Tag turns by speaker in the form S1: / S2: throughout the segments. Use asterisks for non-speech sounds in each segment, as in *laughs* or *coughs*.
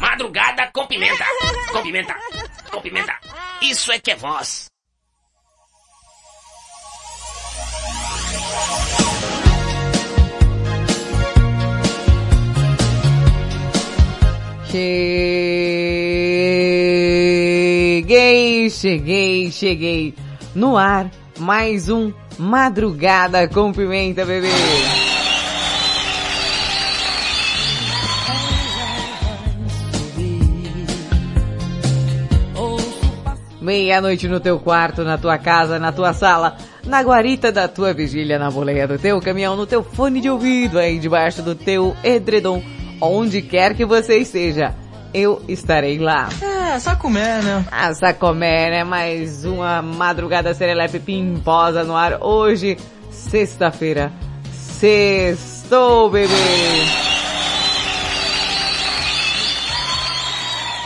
S1: Madrugada com pimenta. *laughs* Com pimenta. Com pimenta. Isso é que é voz.
S2: Cheguei, cheguei, cheguei. No ar, mais um Madrugada com Pimenta, bebê. Meia-noite no teu quarto, na tua casa, na tua sala, na guarita da tua vigília, na boleia do teu caminhão, no teu fone de ouvido, aí debaixo do teu edredom, onde quer que você esteja, eu estarei lá.
S3: É, só comer, né?
S2: Ah, Sacomé, né? Mais uma madrugada serelepe pimposa no ar. Hoje, sexta-feira. Sextou, bebê!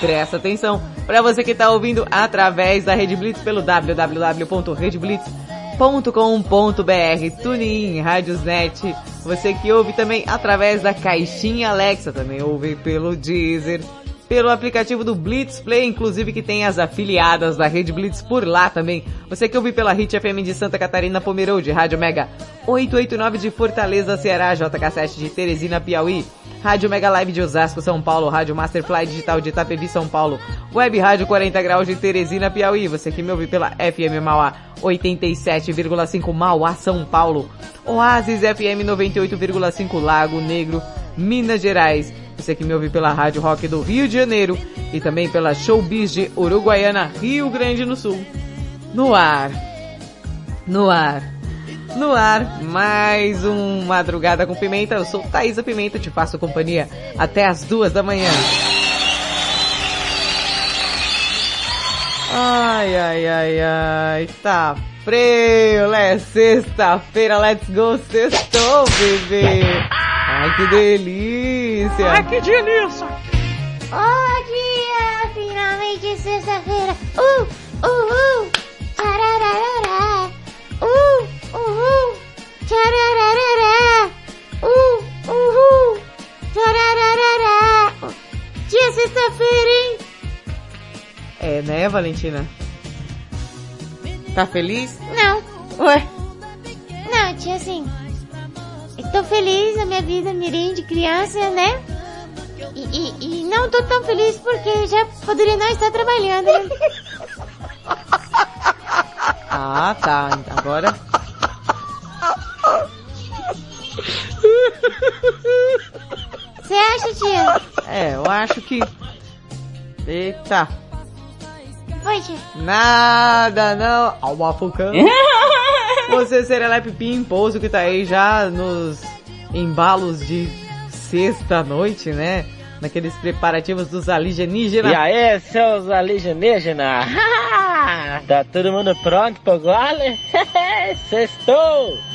S2: Presta atenção. Para você que está ouvindo através da Rede Blitz pelo www.redblitz.com.br, TuneIn, Radiosnet. Você que ouve também através da caixinha Alexa, também ouve pelo Deezer, pelo aplicativo do Blitz Play, inclusive que tem as afiliadas da Rede Blitz por lá também. Você que ouve pela Hit FM de Santa Catarina, Pomerode, Rádio Mega 889 de Fortaleza, Ceará, JK7 de Teresina, Piauí, Rádio Mega Live de Osasco, São Paulo, Rádio Masterfly Digital de Itapevi, São Paulo, Web Rádio 40 Graus de Teresina, Piauí. Você que me ouve pela FM Mauá 87,5 Mauá, São Paulo, Oasis FM 98,5 Lago Negro, Minas Gerais. Você que me ouve pela Rádio Rock do Rio de Janeiro e também pela Showbiz de Uruguaiana, Rio Grande do Sul. No ar. No ar. No ar, mais um Madrugada com Pimenta. Eu sou Thaisa Pimenta, te faço companhia até as duas da manhã. Ai, ai, ai, ai, tá frio, é sexta-feira, let's go, sextou, bebê. Ai, que delícia.
S3: Ai, que delícia.
S4: Oh, dia, finalmente sexta-feira. Uh, uhul, tcharararará. Uh, uhul, tcharararará. Uh, uhul, tcharararará. Dia sexta-feira, hein?
S2: É, né, Valentina? Tá feliz?
S4: Não,
S2: Ué,
S4: não, tia, assim. Tô feliz na minha vida mirim de criança, né? E, e, e não tô tão feliz porque já poderia não estar trabalhando, né? *laughs*
S2: ah, tá, agora...
S4: Você acha, tia?
S2: É, eu acho que... Eita,
S4: Tia.
S2: nada não. Alma focando. *laughs* Você, Serelepe Pimposo, que tá aí já nos embalos de sexta-noite, né? Naqueles preparativos dos alienígenas.
S3: E aí, seus alienígenas? *laughs* tá todo mundo pronto pro gole? *laughs* Sextou!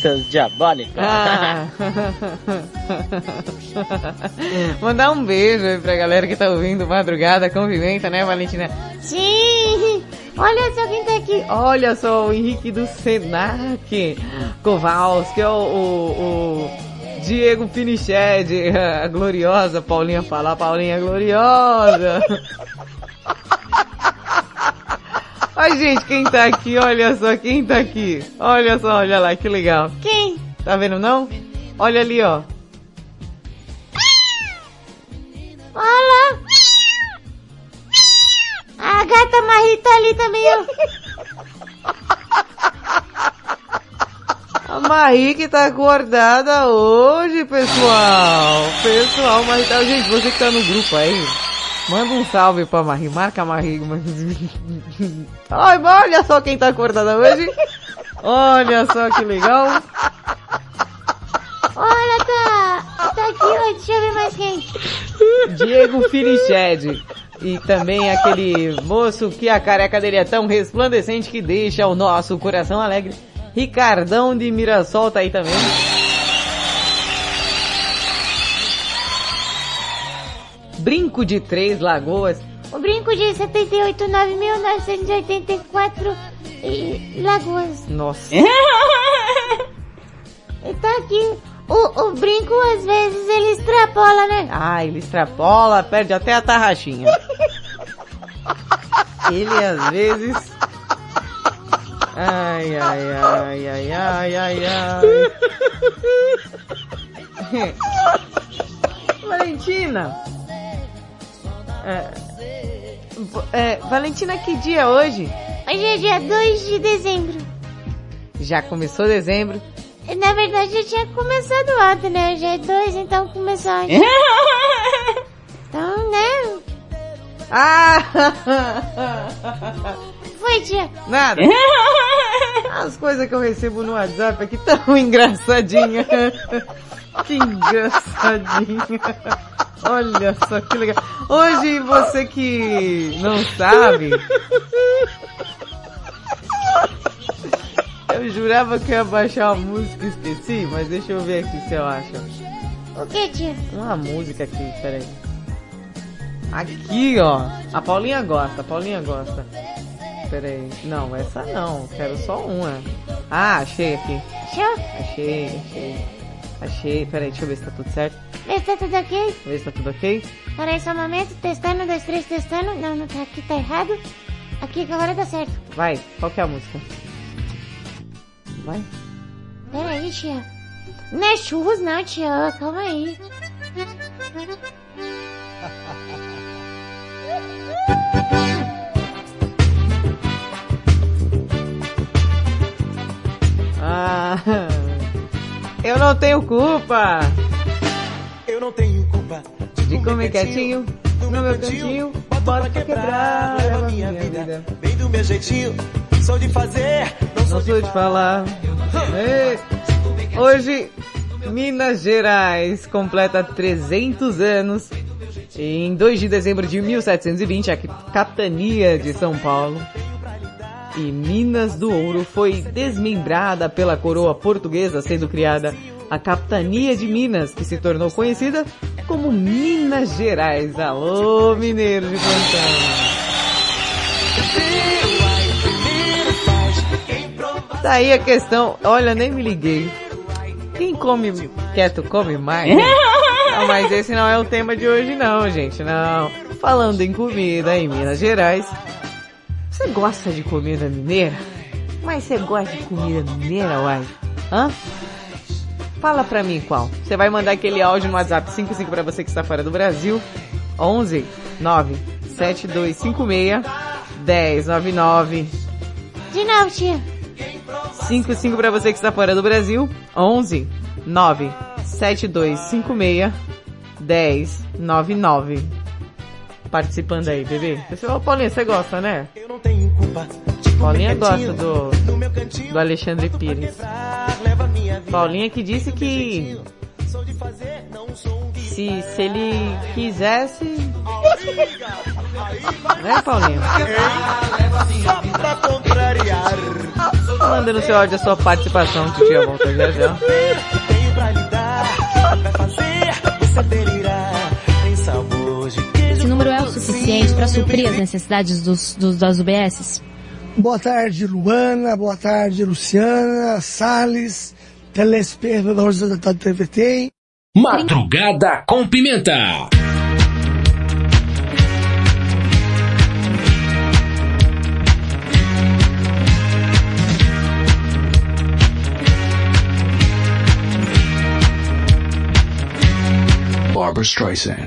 S3: Seus diabólicos!
S2: Ah. *laughs* Mandar um beijo aí pra galera que tá ouvindo Madrugada com Pimenta, né, Valentina?
S4: Sim! Olha só quem tá aqui.
S2: Olha só, o Henrique do Senac, Kowalski, o, o, o Diego Piniched, a gloriosa Paulinha falar, Paulinha gloriosa. *laughs* Ai, gente, quem tá aqui? Olha só, quem tá aqui? Olha só, olha lá, que legal.
S4: Quem?
S2: Tá vendo não? Olha ali, ó.
S4: Olha lá. A gata Marie tá ali também, ó.
S2: A Marie que tá acordada hoje, pessoal. Pessoal, Marie tá... Gente, você que tá no grupo aí, manda um salve pra Marie. Marca a Marie. Ai, olha só quem tá acordada hoje. Olha só que legal.
S4: Olha, tá, tá aqui, ó, deixa eu ver mais quem.
S2: Diego Finiched. E também aquele moço que a careca dele é tão resplandecente que deixa o nosso coração alegre. Ricardão de Mirassol tá aí também. Brinco de Três Lagoas.
S4: O brinco de 78.984 e Lagoas.
S2: Nossa. *laughs*
S4: E tá aqui. O, o brinco, às vezes, ele extrapola, né?
S2: Ah, ele extrapola, perde até a tarraxinha. Ele às vezes. Ai, ai, ai, ai, ai, ai, ai. *laughs* Valentina. É, é, Valentina, que dia é hoje?
S4: Hoje é dia 2 de dezembro.
S2: Já começou dezembro.
S4: Na verdade, já tinha começado ontem, né? Hoje é 2, então começou ontem. Então, né?
S2: Ah!
S4: Foi, tia.
S2: Nada. As coisas que eu recebo no WhatsApp aqui tão *laughs* engraçadinha. Que engraçadinha. Olha só que legal. Hoje você que não sabe. Eu jurava que eu ia baixar uma música e esqueci, mas deixa eu ver aqui se eu acho.
S4: O que, tia?
S2: Uma música aqui, peraí. Aqui, ó. A Paulinha gosta, a Paulinha gosta. Peraí. Não, essa não. Quero só uma. Ah, achei aqui. Achei, achei. Achei. Peraí, deixa eu ver se tá tudo certo.
S4: Vê se tá tudo ok?
S2: Ver se tá tudo ok.
S4: Peraí só um momento. Testando, dois, três, testando. Não, não tá aqui, tá errado. Aqui que agora tá certo.
S2: Vai, qual que é a música? Vai.
S4: Peraí, tia. Não é churros não, tia. Calma aí. *laughs*
S2: Ah, eu não tenho culpa
S5: Eu não tenho culpa
S2: de comer quietinho no meu cantinho. Bora pra quebrar, leva minha vida.
S5: Bem do meu jeitinho, sou de fazer, não sou
S2: Não sou de falar. Ei, Hoje, Minas Gerais completa 300 anos. Em 2 de dezembro de 1720, a capitania de São Paulo e Minas do Ouro foi desmembrada pela coroa portuguesa, sendo criada a capitania de Minas, que se tornou conhecida como Minas Gerais. Alô, mineiro de plantão! Daí a questão, olha, nem me liguei. Quem come quieto come mais? né? *laughs* Não, mas esse não é o tema de hoje não, gente, não. Falando em comida em Minas Gerais, você gosta de comida mineira? Mas você gosta de comida mineira, uai? Hã? Fala pra mim qual. Você vai mandar aquele áudio no WhatsApp 55 pra você que está fora do Brasil. 11 9 7256 1099
S4: De novo, tia.
S2: 55 pra você que está fora do Brasil. 11 9 7256 1099 Participando aí, bebê. Você, ô Paulinha, você gosta, né?
S5: Eu não tenho culpa
S2: Paulinha gosta do, do Alexandre Pires. Paulinha que disse que se, se ele quisesse... Né,
S5: contrariar.
S2: Manda no seu áudio a sua participação, que tia volta já já.
S6: Suficiente para suprir as necessidades dos, dos, das UBSs?
S7: Boa tarde, Luana. Boa tarde, Luciana, Salles, telespectadores da TVT.
S8: Madrugada com Pimenta.
S9: Barbara Streisand.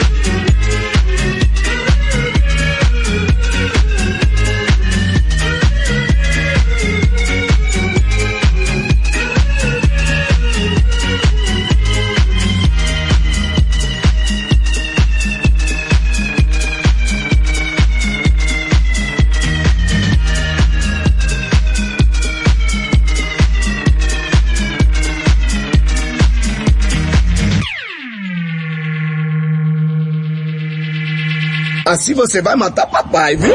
S10: Assim você vai matar papai, viu?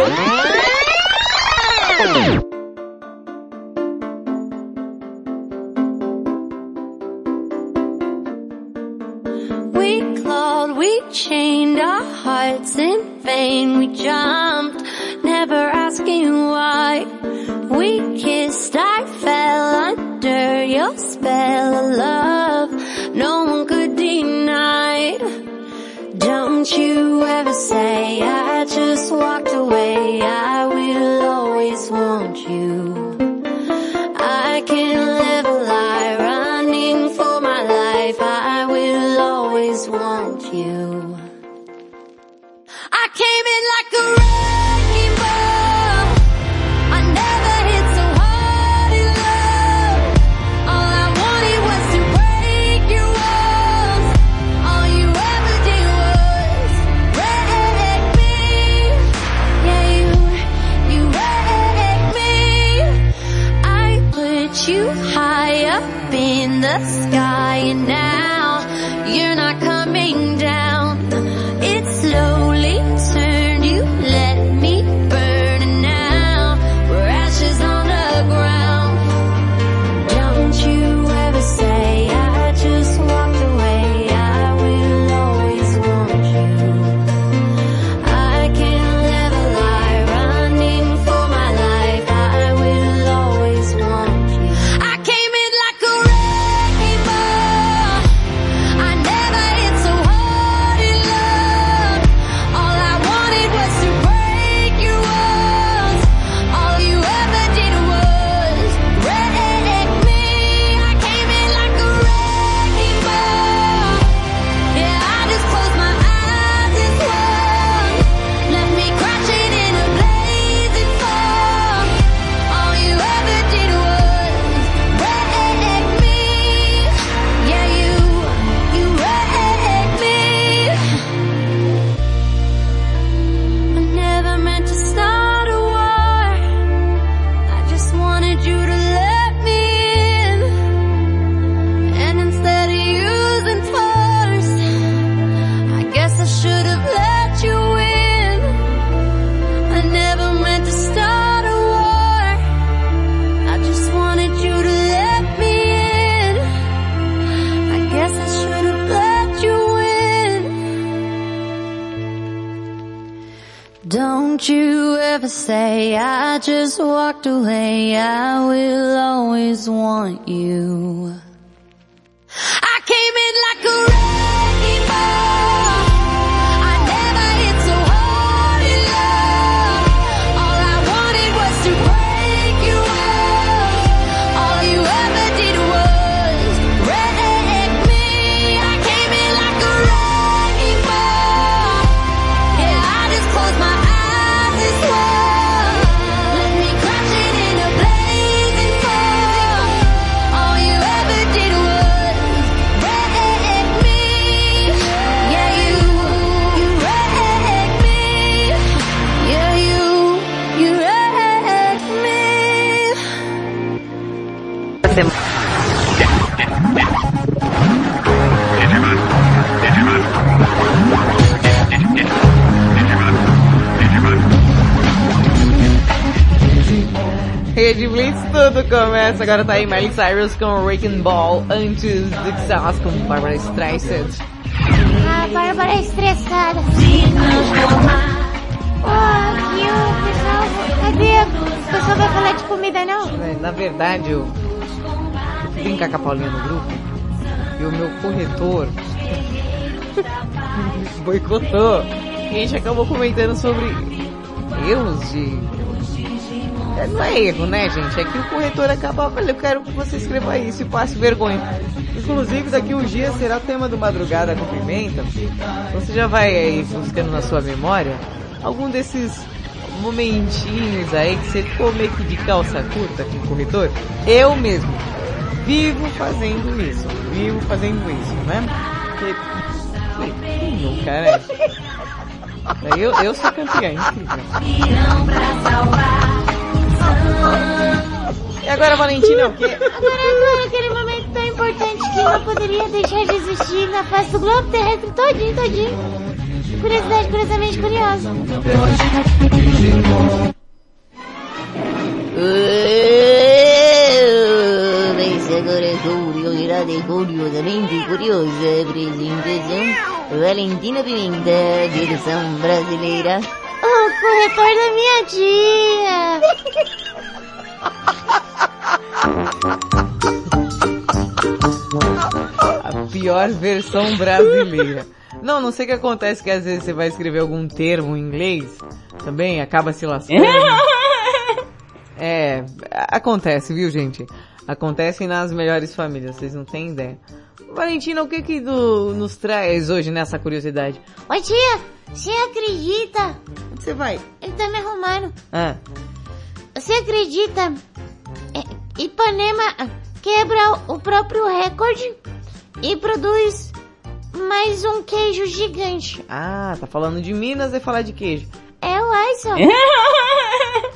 S11: Away. I will always want you.
S2: Começa. Agora tá aí Miley Cyrus com Wrecking Ball, antes do que Salas com Barbara Streisand.
S4: A Bárbara é estressada. Oh, aqui o pessoal... Cadê? O pessoal vai falar de comida, não?
S2: É, Na verdade, eu fui brincar com a Paulinha no grupo e o meu corretor *laughs* boicotou. E a gente acabou comentando sobre erros de... É, Não é erro, né, gente? É que o corretor acaba... Olha, eu quero que você escreva isso e passe vergonha. Inclusive, daqui uns dias será tema do Madrugada com Pimenta. Você já vai aí buscando na sua memória algum desses momentinhos aí que você ficou meio que de calça curta com o corretor? Eu mesmo vivo fazendo isso. Vivo fazendo isso, né? Porque... Nunca, né? Eu, eu sou campeã, incrível. E agora, Valentina, o quê?
S4: Agora, agora, aquele momento tão importante que não poderia deixar de existir na face do globo terrestre todinho, todinho. Curiosidade, curiosamente curiosa.
S12: É curiosidade curiosamente curiosa apresentação Valentina Pimenta, versão brasileira.
S4: O corretor da minha tia. *laughs*
S2: A pior versão brasileira. Não, não sei o que acontece que às vezes você vai escrever algum termo em inglês, também acaba se lascando. *laughs* É, acontece, viu gente? Acontece nas melhores famílias, vocês não têm ideia. Valentina, o que que do, nos traz hoje nessa curiosidade?
S4: Oi, tia. Você acredita?
S2: Onde você vai?
S4: Ele tá me arrumando.
S2: Ah,
S4: Você acredita? É, Ipanema quebra o próprio recorde e produz mais um queijo gigante.
S2: ah, tá falando de Minas e falar de queijo.
S4: É o Aison. *laughs*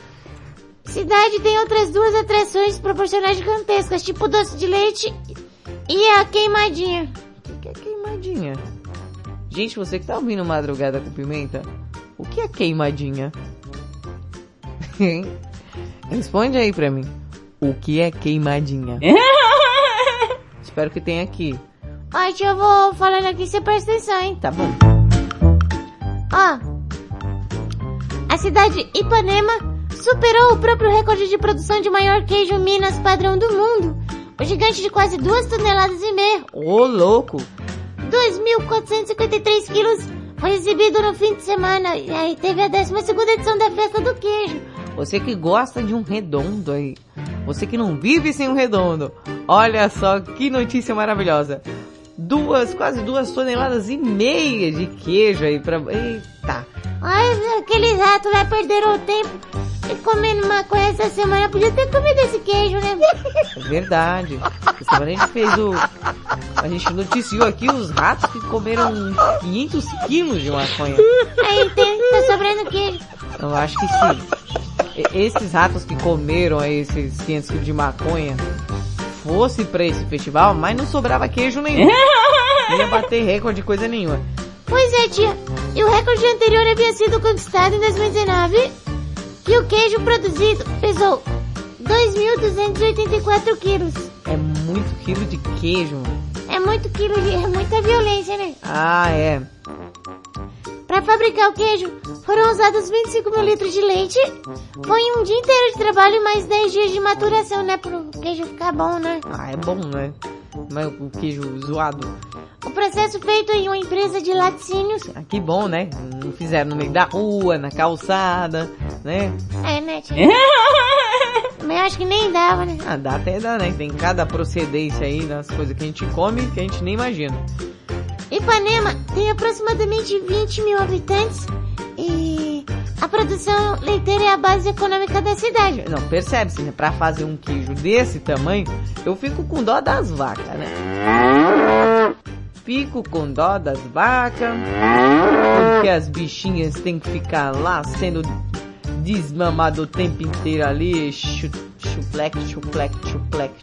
S4: Cidade tem outras duas atrações proporcionais gigantescas, tipo doce de leite e a queimadinha.
S2: O que é queimadinha? Gente, você que tá ouvindo Madrugada com Pimenta, o que é queimadinha? *laughs* Responde aí pra mim. O que é queimadinha? *laughs* Espero que tenha aqui.
S4: Ai, tia, eu vou falando aqui, você presta atenção, hein?
S2: Tá bom.
S4: Ó, a cidade Ipanema superou o próprio recorde de produção de maior queijo Minas padrão do mundo. O gigante de quase duas toneladas e meia,
S2: Ô, louco!
S4: 2.453 quilos, foi exibido no fim de semana. E aí teve a 12 segunda edição da Festa do Queijo.
S2: Você que gosta de um redondo aí. Você que não vive sem um redondo. Olha só que notícia maravilhosa. Duas, quase duas toneladas e meia de queijo aí pra... Eita!
S4: Ai, aqueles ratos lá perderam o tempo e comendo maconha essa semana. Podia ter comido esse queijo, né?
S2: É verdade. Essa semana a gente fez o... A gente noticiou aqui os ratos que comeram 500 quilos de maconha.
S4: Aí tem, tá sobrando queijo.
S2: Eu acho que sim. E- Esses ratos que comeram aí esses 500 quilos de maconha, fosse pra esse festival, mas não sobrava queijo nenhum. *laughs* Não ia bater recorde coisa nenhuma.
S4: Pois é, tia. E o recorde anterior havia sido conquistado em 2019, que o queijo produzido pesou 2.284 quilos.
S2: É muito quilo de queijo.
S4: É muito quilo de... é muita violência, né?
S2: Ah, é.
S4: Pra fabricar o queijo, foram usados 25 mil litros de leite. Foi um dia inteiro de trabalho e mais 10 dias de maturação, né? Pro queijo ficar bom, né?
S2: Ah, é bom, né? Mas o queijo zoado.
S4: O processo feito em uma empresa de laticínios.
S2: Ah, que bom, né? Não fizeram no meio da rua, na calçada, né?
S4: É, né, tia? *laughs* Mas eu acho que nem dava, né?
S2: Ah, dá até dá, né? Tem cada procedência aí das coisas que a gente come que a gente nem imagina.
S4: Ipanema tem aproximadamente 20 mil habitantes e a produção leiteira é a base econômica da cidade.
S2: Não, percebe-se, né? Pra fazer um queijo desse tamanho, eu fico com dó das vacas, né? Fico com dó das vacas, porque as bichinhas têm que ficar lá sendo desmamado o tempo inteiro ali, chu- chupleque, chupleque, chupleque,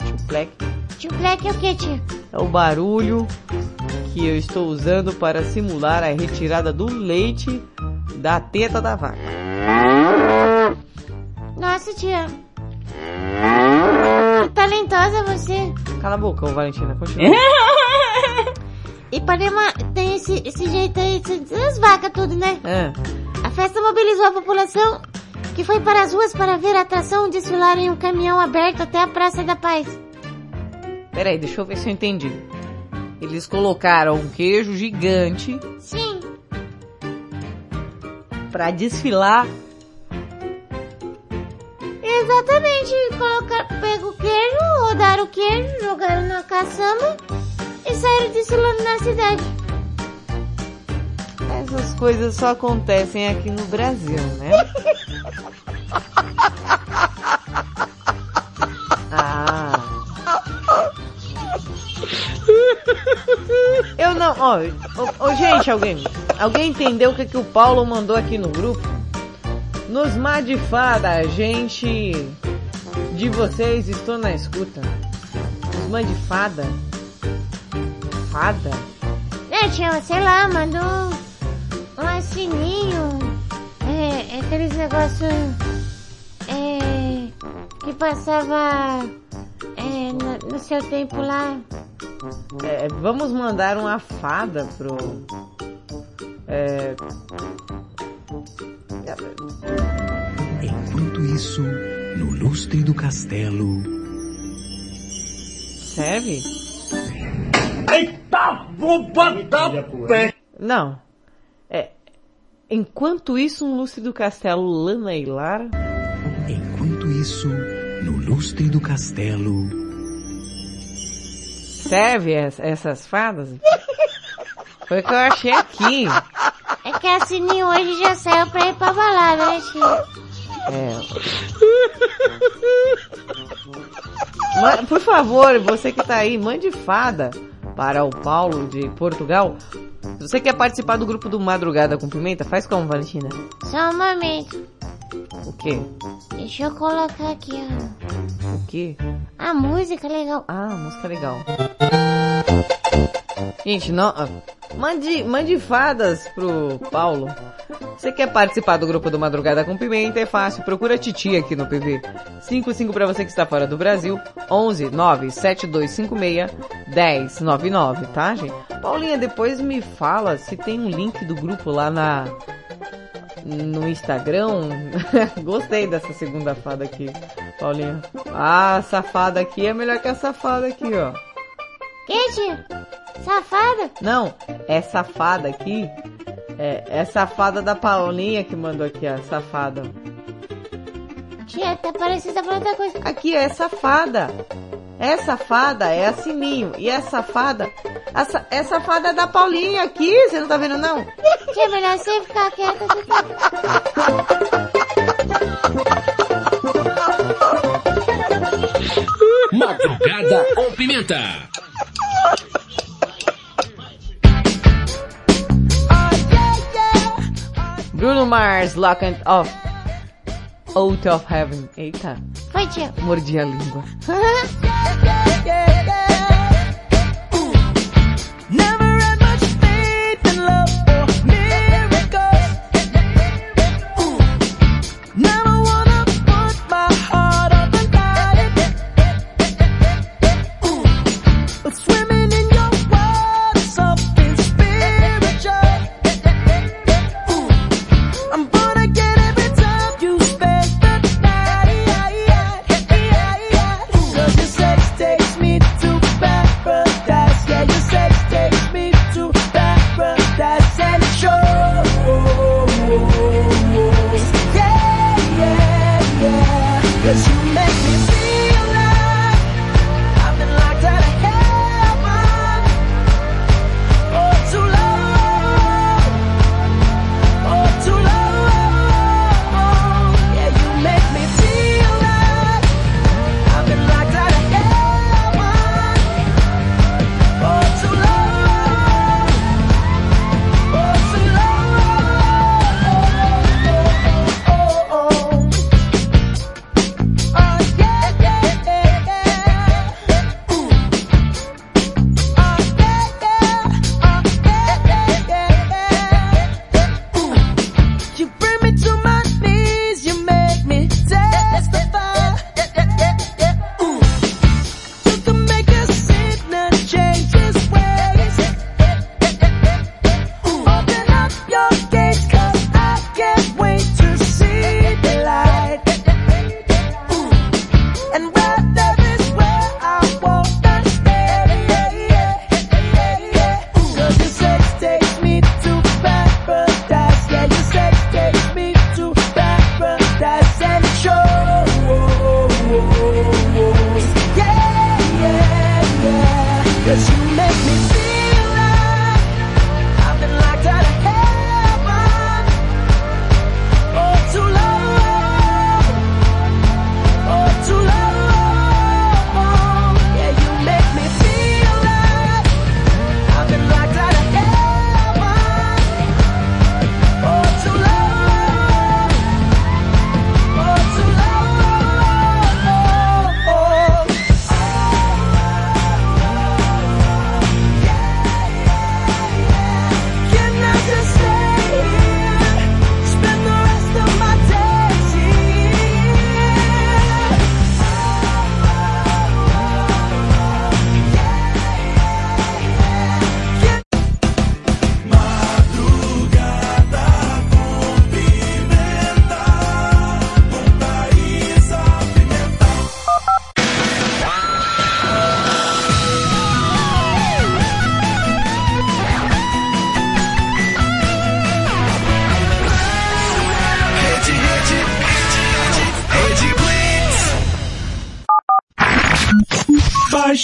S2: chupleque.
S4: Chupleque é o que, tia?
S2: É o barulho que eu estou usando para simular a retirada do leite da teta da vaca.
S4: Nossa, tia. Que talentosa você.
S2: Cala a boca, ô Valentina, continua. *laughs*
S4: Ipanema tem esse, esse jeito aí, as vacas tudo, né?
S2: É.
S4: A festa mobilizou a população que foi para as ruas para ver a atração desfilar em um caminhão aberto até a Praça da Paz.
S2: Peraí, deixa eu ver se eu entendi. Eles colocaram um queijo gigante
S4: Sim,
S2: pra desfilar.
S4: exatamente. Colocar, pega o queijo, rodaram o queijo, jogaram na caçamba e saíram desfilando na cidade.
S2: Essas coisas só acontecem aqui no Brasil, né? *laughs* Eu não, ó, ó, gente, alguém, alguém entendeu o que, que o Paulo mandou aqui no grupo? Nos mar de fada, gente de vocês, estou na escuta. Os mar de fada? Fada?
S4: É, tia, sei lá, mandou um assininho, é, aqueles negócios é, que passava é, no, no seu tempo lá.
S2: É, vamos mandar uma fada pro. É.
S13: Enquanto isso, no lustre do castelo.
S2: Serve?
S10: Eita, vou botar pé.
S2: Não. É. Enquanto isso, um lustre do castelo Lana e Lara.
S13: Enquanto isso, no lustre do castelo.
S2: Serve es- essas fadas? Foi o que eu achei aqui.
S4: É que a Sininho hoje já saiu pra ir pra balada, né, tia?
S2: É. Ma- Por favor, você que tá aí, mande fada para o Paulo de Portugal. Se você quer participar do grupo do Madrugada com Pimenta, faz como, Valentina?
S4: Só um momento.
S2: O quê?
S4: Deixa eu colocar aqui ó,
S2: O quê?
S4: a música legal.
S2: Ah, música legal. Gente, não, mande, mande fadas pro Paulo. Você quer participar do grupo do Madrugada com Pimenta? É fácil, procura a Titi aqui no PV. 55 pra você que está fora do Brasil, 11 9 7256 1099, tá, gente? Paulinha, depois me fala se tem um link do grupo lá na no Instagram. *laughs* Gostei dessa segunda fada aqui, Paulinha. Ah, safada aqui é melhor que a safada aqui, ó.
S4: Que, tia? Safada?
S2: Não, é safada aqui. É, é safada da Paulinha que mandou aqui, a safada.
S4: Tia, tá parecendo tá falando outra coisa.
S2: Aqui é safada. É safada, é a Sininho. E é safada. A sa- é safada da Paulinha aqui, você não tá vendo não?
S4: Tia, é melhor você ficar quieta. *laughs*
S8: Madrugada com Pimenta.
S2: Bruno Mars, Lock and Off. Out of Heaven. Eita,
S4: Foi, tia.
S2: mordi a língua. *laughs*
S5: Never had much faith in love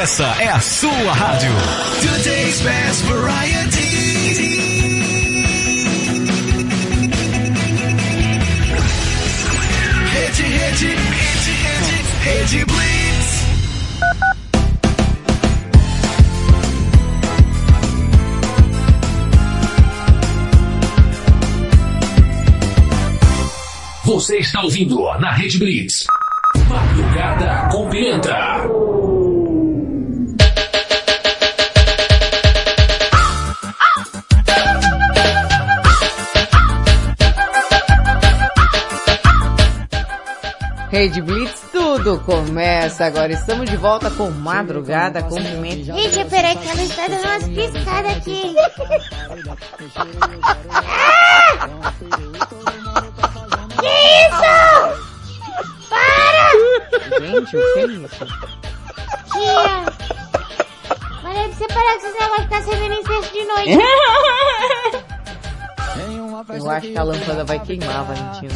S14: Essa é a sua rádio.
S15: Today's best variety. Rede, rede, rede, rede, rede Blitz.
S8: Você está ouvindo na Rede Blitz. Madrugada com Pimenta.
S2: Rede Blitz, tudo começa agora. Estamos de volta com Madrugada com Pimenta.
S4: Gente, peraí que ela está dando umas piscadas aqui. Ah! *laughs* Que isso? Para!
S2: Gente, o que é isso?
S4: Tia! Falei pra você parar com esses negócios de ficar servindo incesto de noite. *laughs*
S2: Eu acho que a lâmpada vai queimar, Valentina.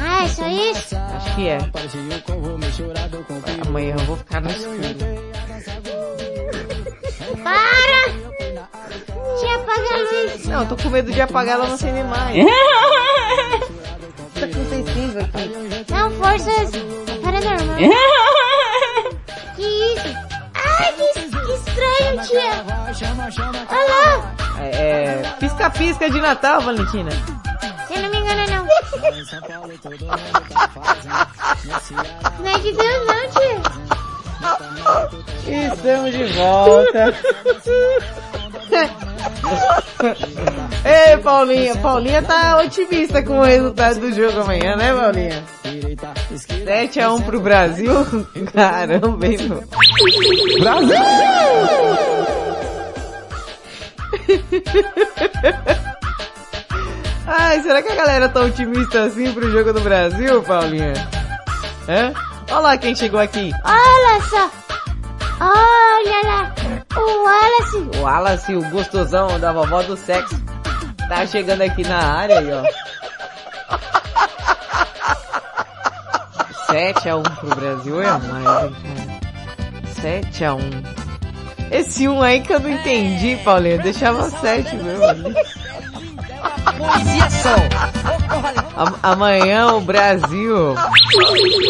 S4: Ah, é só isso?
S2: Acho que é. Amanhã eu vou ficar no escuro.
S4: Para! Tia, apaga a luz.
S2: Não, eu tô com medo de apagar ela não acender mais. tá com sensível aqui.
S4: Não, forças paranormal. *laughs* que isso? Ai, que, que estranho, tia. Olha lá.
S2: É, é, pisca-pisca de Natal, Valentina.
S4: Você não me engana, não. Não é de Deus, não, tia.
S2: Estamos de volta. *laughs* Ei, Paulinha. Paulinha tá otimista com o resultado do jogo amanhã, né, Paulinha? 7x1 pro Brasil? *laughs* Caramba, hein, meu? Brasil! *laughs* Ai, será que a galera tá otimista assim pro jogo do Brasil, Paulinha? Hã? Olha lá quem chegou aqui.
S4: Olha só. Olha lá. O Wallace.
S2: O Wallace, o gostosão da vovó do sexo. Tá chegando aqui na área aí, ó. 7x1 pro Brasil é mais, hein, cara. 7x1. Esse 1 aí que eu não entendi, Paulinho. Deixava 7 mesmo ali. A- amanhã o Brasil.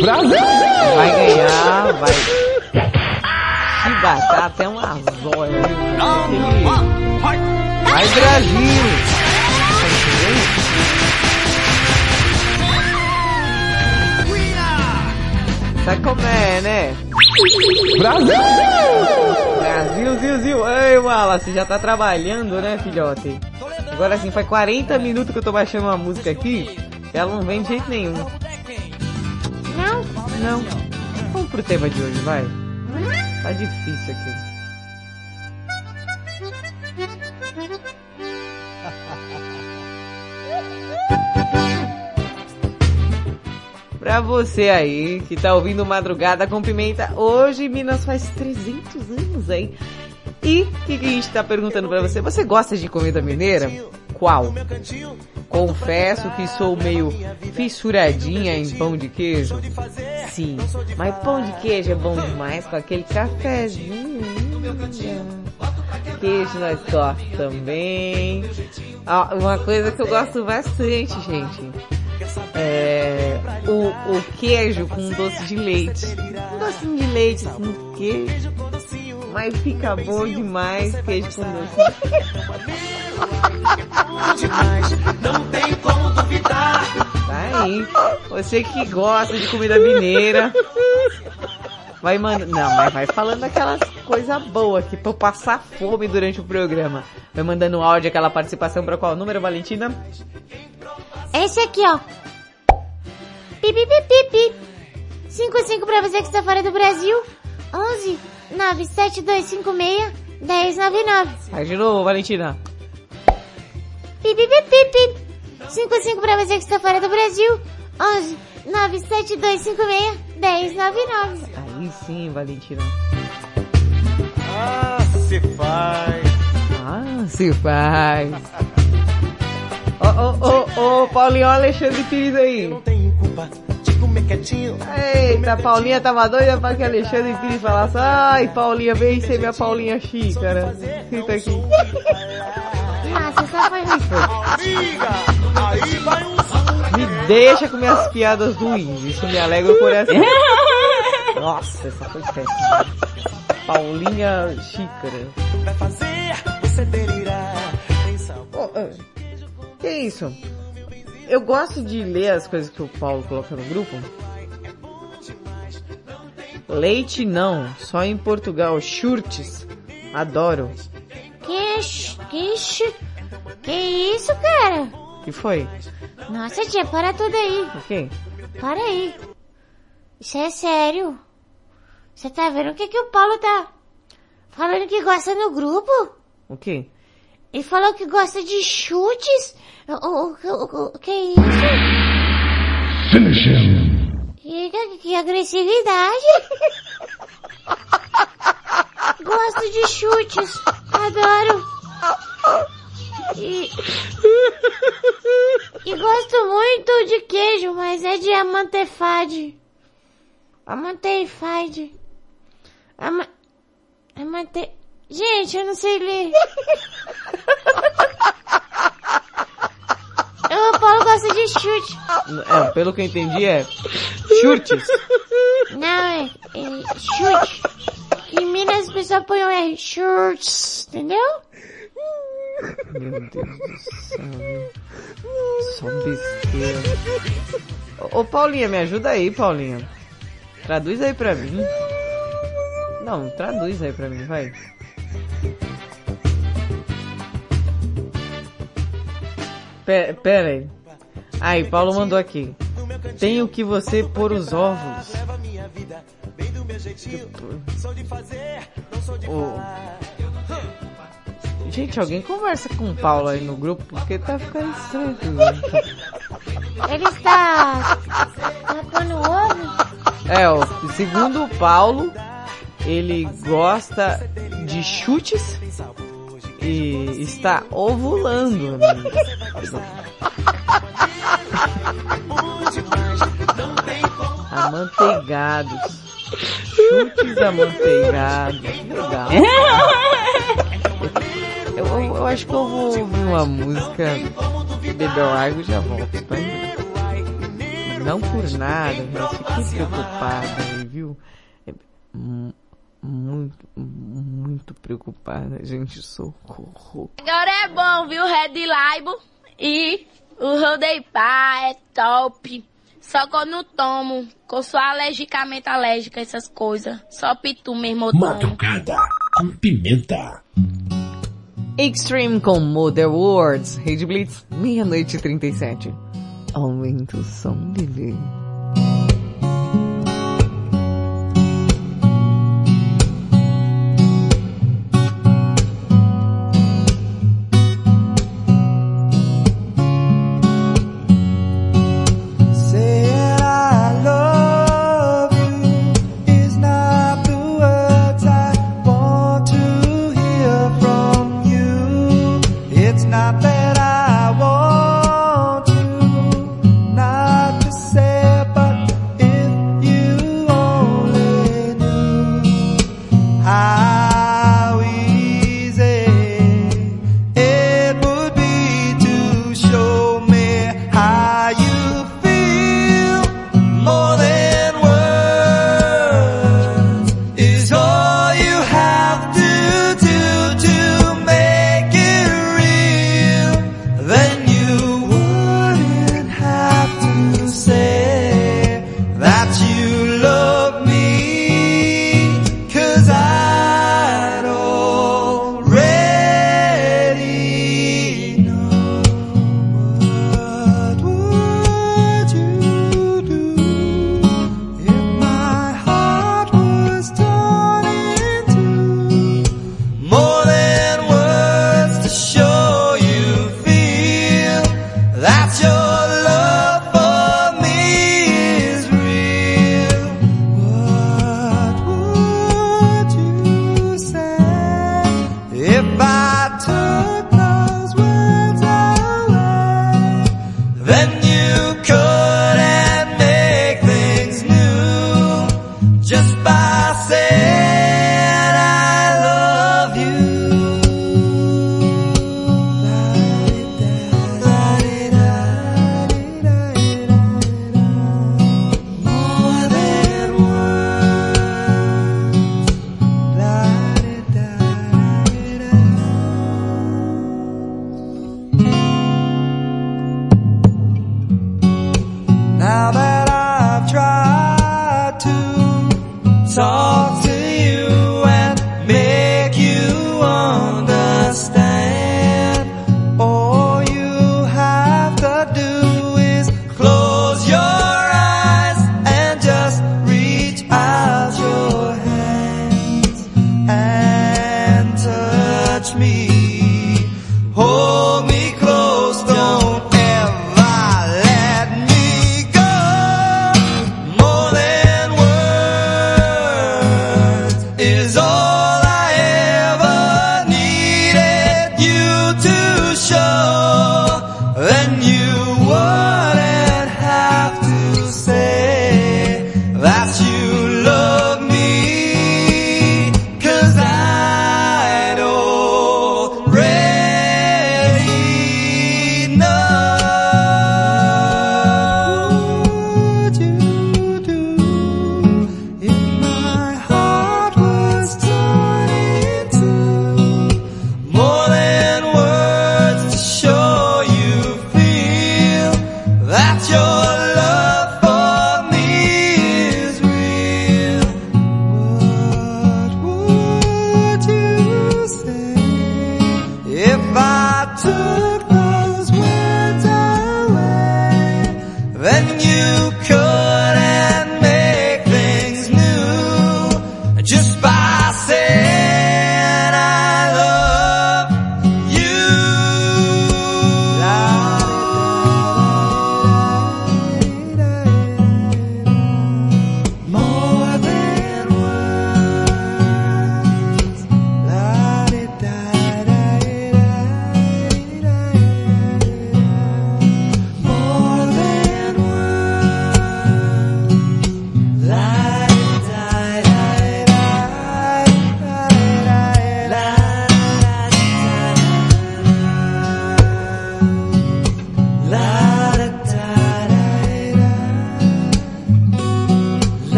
S2: Brasil! Vai ganhar, vai chibatar até uma zóia. Vai Brasil! Sabe como é, né? Brasil! Brasil, Zil, Zil. Ei, Wallace, já tá trabalhando, né, filhote? Agora sim, faz 40 minutos que eu tô baixando uma música aqui e ela não vem de jeito nenhum.
S4: Não?
S2: Não. Vamos pro tema de hoje, vai. Tá difícil aqui. Pra você aí que tá ouvindo Madrugada com Pimenta, hoje Minas faz 300 anos, hein? E o que, que a gente tá perguntando pra você? Você gosta de comida mineira? Qual? Confesso que sou meio fissuradinha em pão de queijo. Sim, mas pão de queijo é bom demais com aquele cafezinho. Queijo nós gostamos também. Ah, uma coisa que eu gosto bastante, gente. É o, o queijo com doce de leite. Um docinho de leite com queijo. Mas fica bom demais queijo com doce.
S15: Não tem como duvidar.
S2: Tá aí. Você que gosta de comida mineira. Vai mandando. Não, mas vai falando aquelas coisas boas aqui pra eu passar fome durante o programa. Vai mandando áudio, aquela participação pra qual número, Valentina?
S4: Esse aqui, ó. Pipi, pipi, pipi. 55 pra você que está fora do Brasil. 11 97256 1099.
S2: Vai de novo, Valentina.
S4: Pipi, pipi, pipi. 55 pra você que está fora do Brasil. 11 97256 1099.
S2: Aí sim, Valentina.
S15: Ah, se faz.
S2: Ah, se faz. Ô, ô, ô, ô, Paulinho, Alexandre Pires aí. Eita, Paulinha tava doida pra que Alexandre Pires falasse, ai, Paulinha, vem ser minha Paulinha xícara. Senta aqui.
S4: Ah, você só foi
S2: Me deixa com minhas piadas ruins, isso me alegra o coração. *laughs* Nossa, essa foi péssima. Paulinha xícara.
S15: Vai fazer você
S2: que isso? Eu gosto de ler as coisas que o Paulo coloca no grupo. Leite não, só em Portugal. Churtes. Adoro.
S4: Que, que, que isso, cara?
S2: que foi?
S4: Nossa, tia, para tudo aí.
S2: O quê?
S4: Para aí. Isso é sério. Você tá vendo o que que o Paulo tá falando que gosta no grupo?
S2: O quê?
S4: Ele falou que gosta de chutes. Oh, oh, oh, o, que é isso?
S9: Finish him.
S4: Que, que agressividade. *laughs* Gosto de chutes. Adoro. E... e gosto muito de queijo, mas é de amantefade. Amantefade. Ama... Amante... Gente, eu não sei ler. *laughs* O Paulo gosta de chute.
S2: É, pelo que eu entendi é chutes.
S4: Não, é, é chute. Em Minas as pessoas põem o R, chutes, entendeu?
S2: Meu Deus do céu. Só besteira. Ô, ô Paulinha, me ajuda aí, Paulinha. Traduz aí pra mim. Não, traduz aí pra mim, vai. Pera, pera aí. Aí, Paulo mandou aqui. Tenho que você pôr os ovos. Ô. Gente, alguém conversa com o Paulo aí no grupo, porque tá ficando estranho tudo.
S4: Ele está... Tá pondo ovo?
S2: É, ó, segundo o Paulo, ele gosta de chutes e está ovulando. *laughs* amigo. Amanteigados. Chutes amanteigados. Legal. Eu, eu- eu acho que eu vou ouvir uma música, beber água e já volto, tá? Não por nada, mas fiquei preocupada aí, viu? Mu- Muito, muito preocupada, gente, socorro.
S16: Agora é bom, viu? Red Label e o Rodei Pá é top. Só que eu não tomo, que eu sou alergicamente alérgica a essas coisas. Só pitu mesmo eu tomo.
S8: Madrugada com pimenta.
S2: Extreme com Mother Words, Rede Blitz, meia-noite e 37. Aumenta o som, bebê.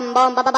S17: bum bum bum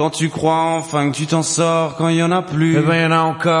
S18: Quand tu crois enfin que tu t'en sors, quand il y en a plus, eh ben y en a encore.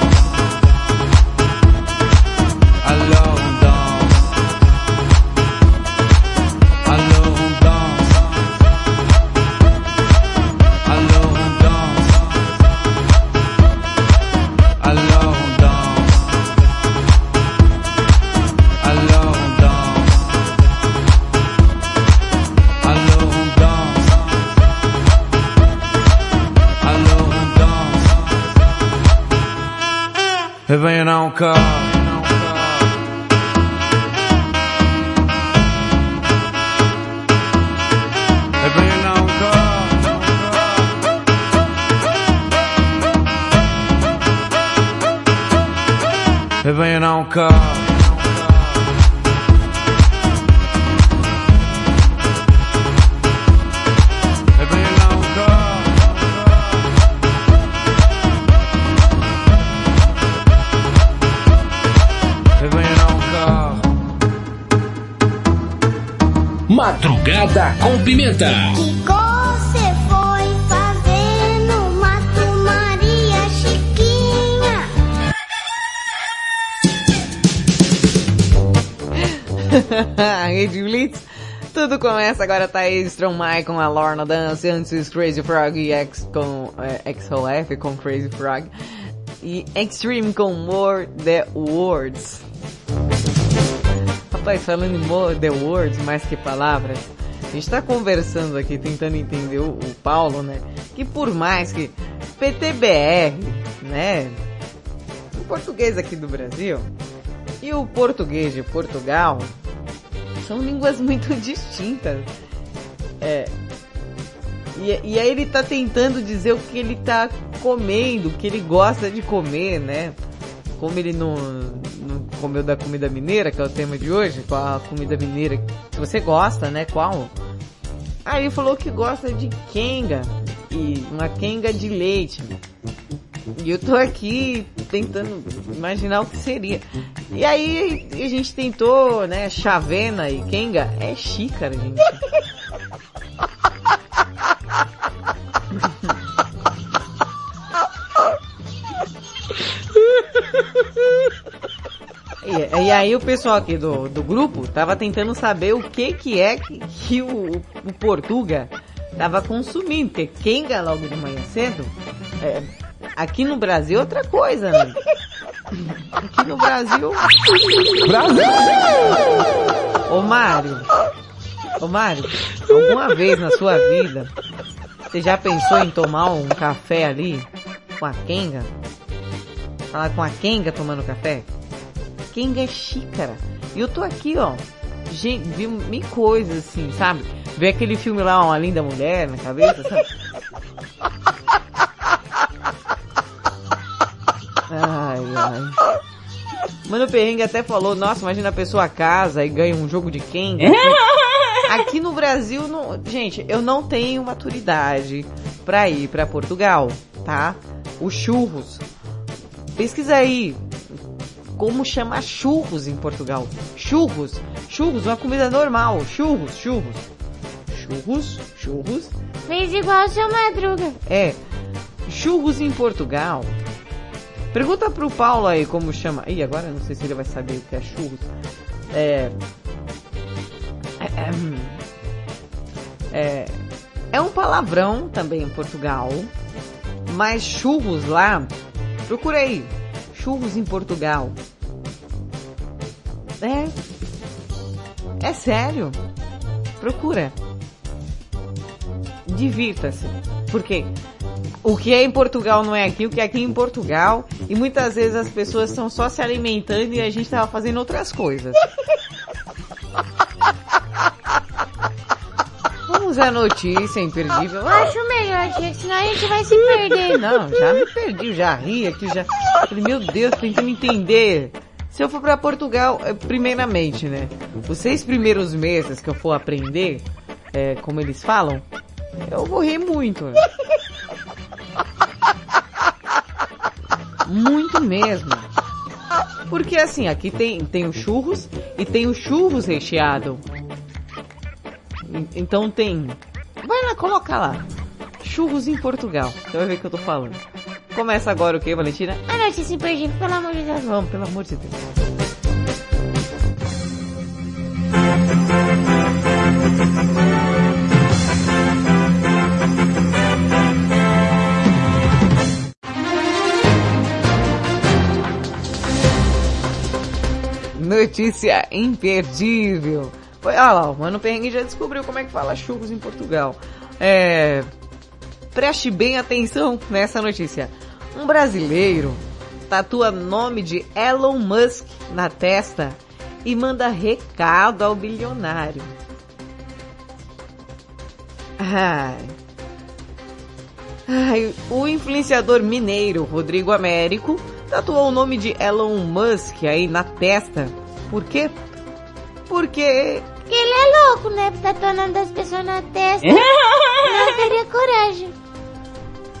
S8: Com Pimenta.
S4: Você foi fazer no Mato Maria Chiquinha. *laughs*
S2: Rede Blitz. Tudo começa agora, Thaís Stromae com a Lorna Dance, antes Crazy Frog e X com é, XOF com Crazy Frog e Extreme com More The Words. Rapaz, falando em More The Words, mais que palavras, a gente tá conversando aqui, tentando entender o, o Paulo, né? Que por mais que PTBR, né? O português aqui do Brasil e o português de Portugal são línguas muito *laughs* distintas. É. E, e aí ele tá tentando dizer o que ele tá comendo, o que ele gosta de comer, né? Como ele não comeu da comida mineira, que é o tema de hoje, qual a comida mineira que você gosta, né? Qual? Aí falou que gosta de quenga, e uma quenga de leite. E eu tô aqui tentando imaginar o que seria. E aí a gente tentou, né, chavena e kenga é xícara, gente. *laughs* E, e aí o pessoal aqui do, do grupo tava tentando saber o que que é que, que o, o Portuga tava consumindo, porque kenga logo de manhã cedo, é, aqui no Brasil é outra coisa, né? Aqui no Brasil...
S10: Brasil!
S2: Ô Mário, ô Mário, alguma vez na sua vida você já pensou em tomar um café ali com a Kenga? Falar com a Kenga tomando café? Kenga é xícara. E eu tô aqui, ó, gente, vi mil coisas assim, sabe? Ver aquele filme lá, Uma Linda Mulher na cabeça, sabe? *laughs* Ai, ai. Mano Perrengue até falou, nossa, imagina a pessoa casa e ganha um jogo de Kenga. *laughs* Aqui no Brasil, não, gente, eu não tenho maturidade pra ir pra Portugal, tá? Os churros. Pesquisa aí como chama churros em Portugal. Churros, churros, uma comida normal. Churros, churros. Churros, churros.
S4: Fez igual o seu Madruga.
S2: É, churros em Portugal. Pergunta pro Paulo aí como chama. Ih, agora não sei se ele vai saber o que é churros. É. É, é um palavrão também em Portugal. Mas churros lá. Procura aí. Churros em Portugal. É. É sério. Procura. Divirta-se. Porque o que é em Portugal não é aqui, o que é aqui em Portugal. E muitas vezes as pessoas estão só se alimentando e a gente tava fazendo outras coisas. Vamos à notícia imperdível.
S4: Eu acho melhor, senão a gente vai se perder.
S2: Não, já me perdi, já ri aqui, já. Falei, meu Deus, tentando entender Se eu for pra Portugal, é, primeiramente, né? Os seis primeiros meses que eu for aprender, é, como eles falam, eu vou rir muito. né? Muito mesmo. Porque assim, aqui tem, tem o churros e tem o churros recheado. En- Então tem. Vai lá, coloca lá. Churros em Portugal. Você vai ver o que eu tô falando. Começa agora o que, Valentina?
S4: A notícia imperdível, pelo amor de Deus.
S2: Vamos, pelo amor de Deus. Notícia imperdível. Foi, ah lá, o Mano Perrengue já descobriu como é que fala churros em Portugal. É, preste bem atenção nessa notícia. Um brasileiro tatua nome de Elon Musk na testa e manda recado ao bilionário. Ai. Ai, o influenciador mineiro Rodrigo Américo tatuou o nome de Elon Musk aí na testa. Por quê? Porque
S4: Porque ele é louco, né? Tatuar o nome das pessoas na testa. Não teria coragem.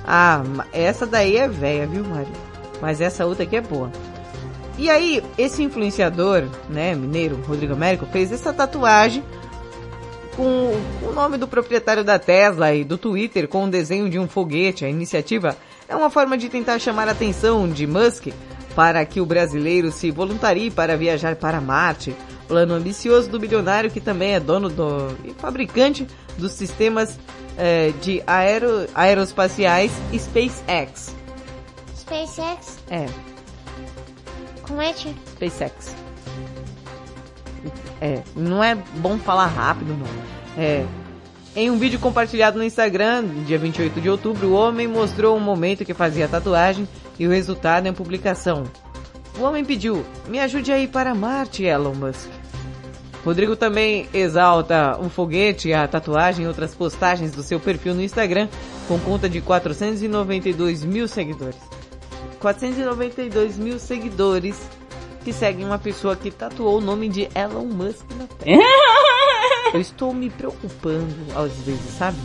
S2: Ah, essa daí é velha, viu, Mário? Mas essa outra aqui é boa. E aí, esse influenciador, né, mineiro, Rodrigo Américo, fez essa tatuagem com o nome do proprietário da Tesla e do Twitter com o desenho de um foguete. A iniciativa é uma forma de tentar chamar a atenção de Musk para que o brasileiro se voluntarie para viajar para Marte. Plano ambicioso do bilionário que também é dono do e fabricante dos sistemas eh, de aero, aeroespaciais SpaceX.
S4: SpaceX?
S2: É,
S4: Como é, tia?
S2: SpaceX. É, não é bom falar rápido, não. É. Em um vídeo compartilhado no Instagram, dia 28 de outubro, o homem mostrou um momento que fazia tatuagem e o resultado em uma publicação. O homem pediu, me ajude a ir para Marte, Elon Musk. Rodrigo também exalta um foguete e a tatuagem em outras postagens do seu perfil no Instagram, com conta de 492 mil seguidores. 492 mil seguidores que seguem uma pessoa que tatuou o nome de Elon Musk na testa. *laughs* Eu estou me preocupando às vezes, sabe?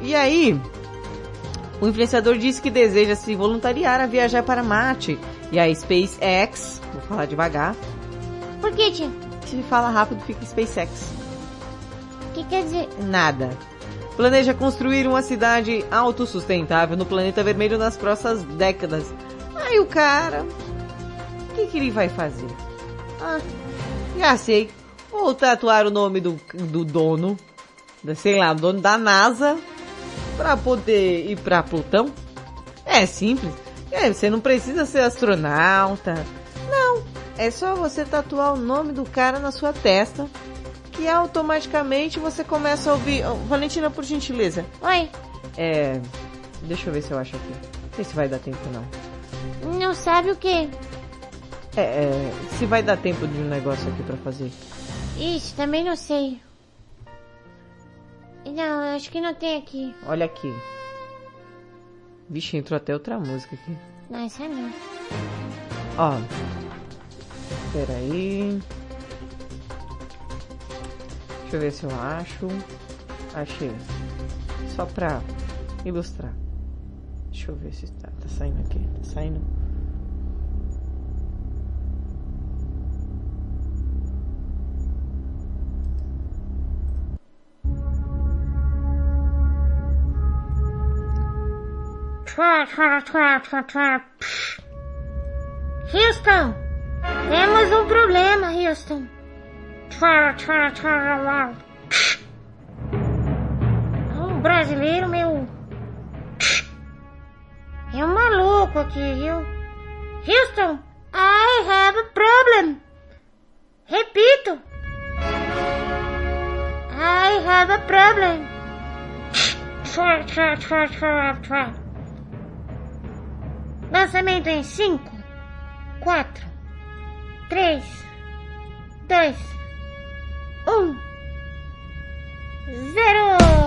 S2: E aí, o influenciador disse que deseja se voluntariar a viajar para Marte. E a SpaceX, vou falar devagar,
S4: Por que, tia?
S2: Se fala rápido fica SpaceX.
S4: O que quer dizer?
S2: Nada. Planeja construir uma cidade autossustentável no planeta vermelho nas próximas décadas. Aí o cara, o que, que ele vai fazer? Ah, já sei. Vou tatuar o nome do, do dono, da- sei lá, dono da NASA, pra poder ir pra Plutão. É simples. É, você não precisa ser astronauta. É só você tatuar o nome do cara na sua testa que automaticamente você começa a ouvir. Oh, Valentina, por gentileza.
S4: Oi,
S2: É. Deixa eu ver se eu acho aqui. Não sei se vai dar tempo não.
S4: não sabe o quê?
S2: É, é, se vai dar tempo de um negócio aqui pra fazer.
S4: Ixi, também não sei. Não, acho que não tem aqui.
S2: Olha aqui. Vixe, entrou até outra música aqui.
S4: Não, essa não.
S2: Ó. Peraí. Deixa eu ver se eu acho. Achei. Só pra ilustrar. Deixa eu ver se tá, tá saindo aqui. Tá saindo.
S4: Houston! Temos um problema, Houston. Um brasileiro, meu. É um maluco aqui, viu? Houston, I have a problem. Repito. I have a problem. Lançamento em 5, 4, 3, 2, 1, 0.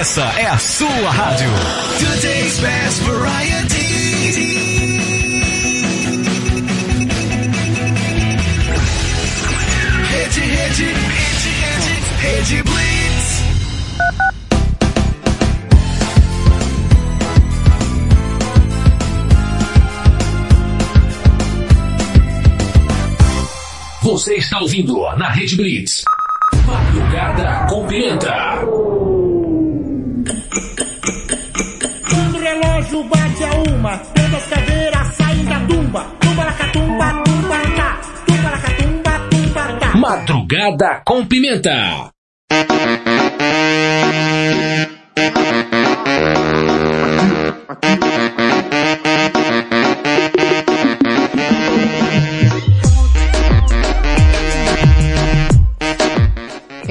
S14: Essa é a sua rádio.
S15: Today's best variety. Rede, rede, rede, rede, rede Blitz.
S8: Você está ouvindo na Rede Blitz. Madrugada com Pimenta.
S10: Relógio bate a uma, todas as caveiras saem da tumba. Tumba lacatumba, tumba tá. Tumba lacatumba, tumba tá.
S8: Madrugada com Pimenta.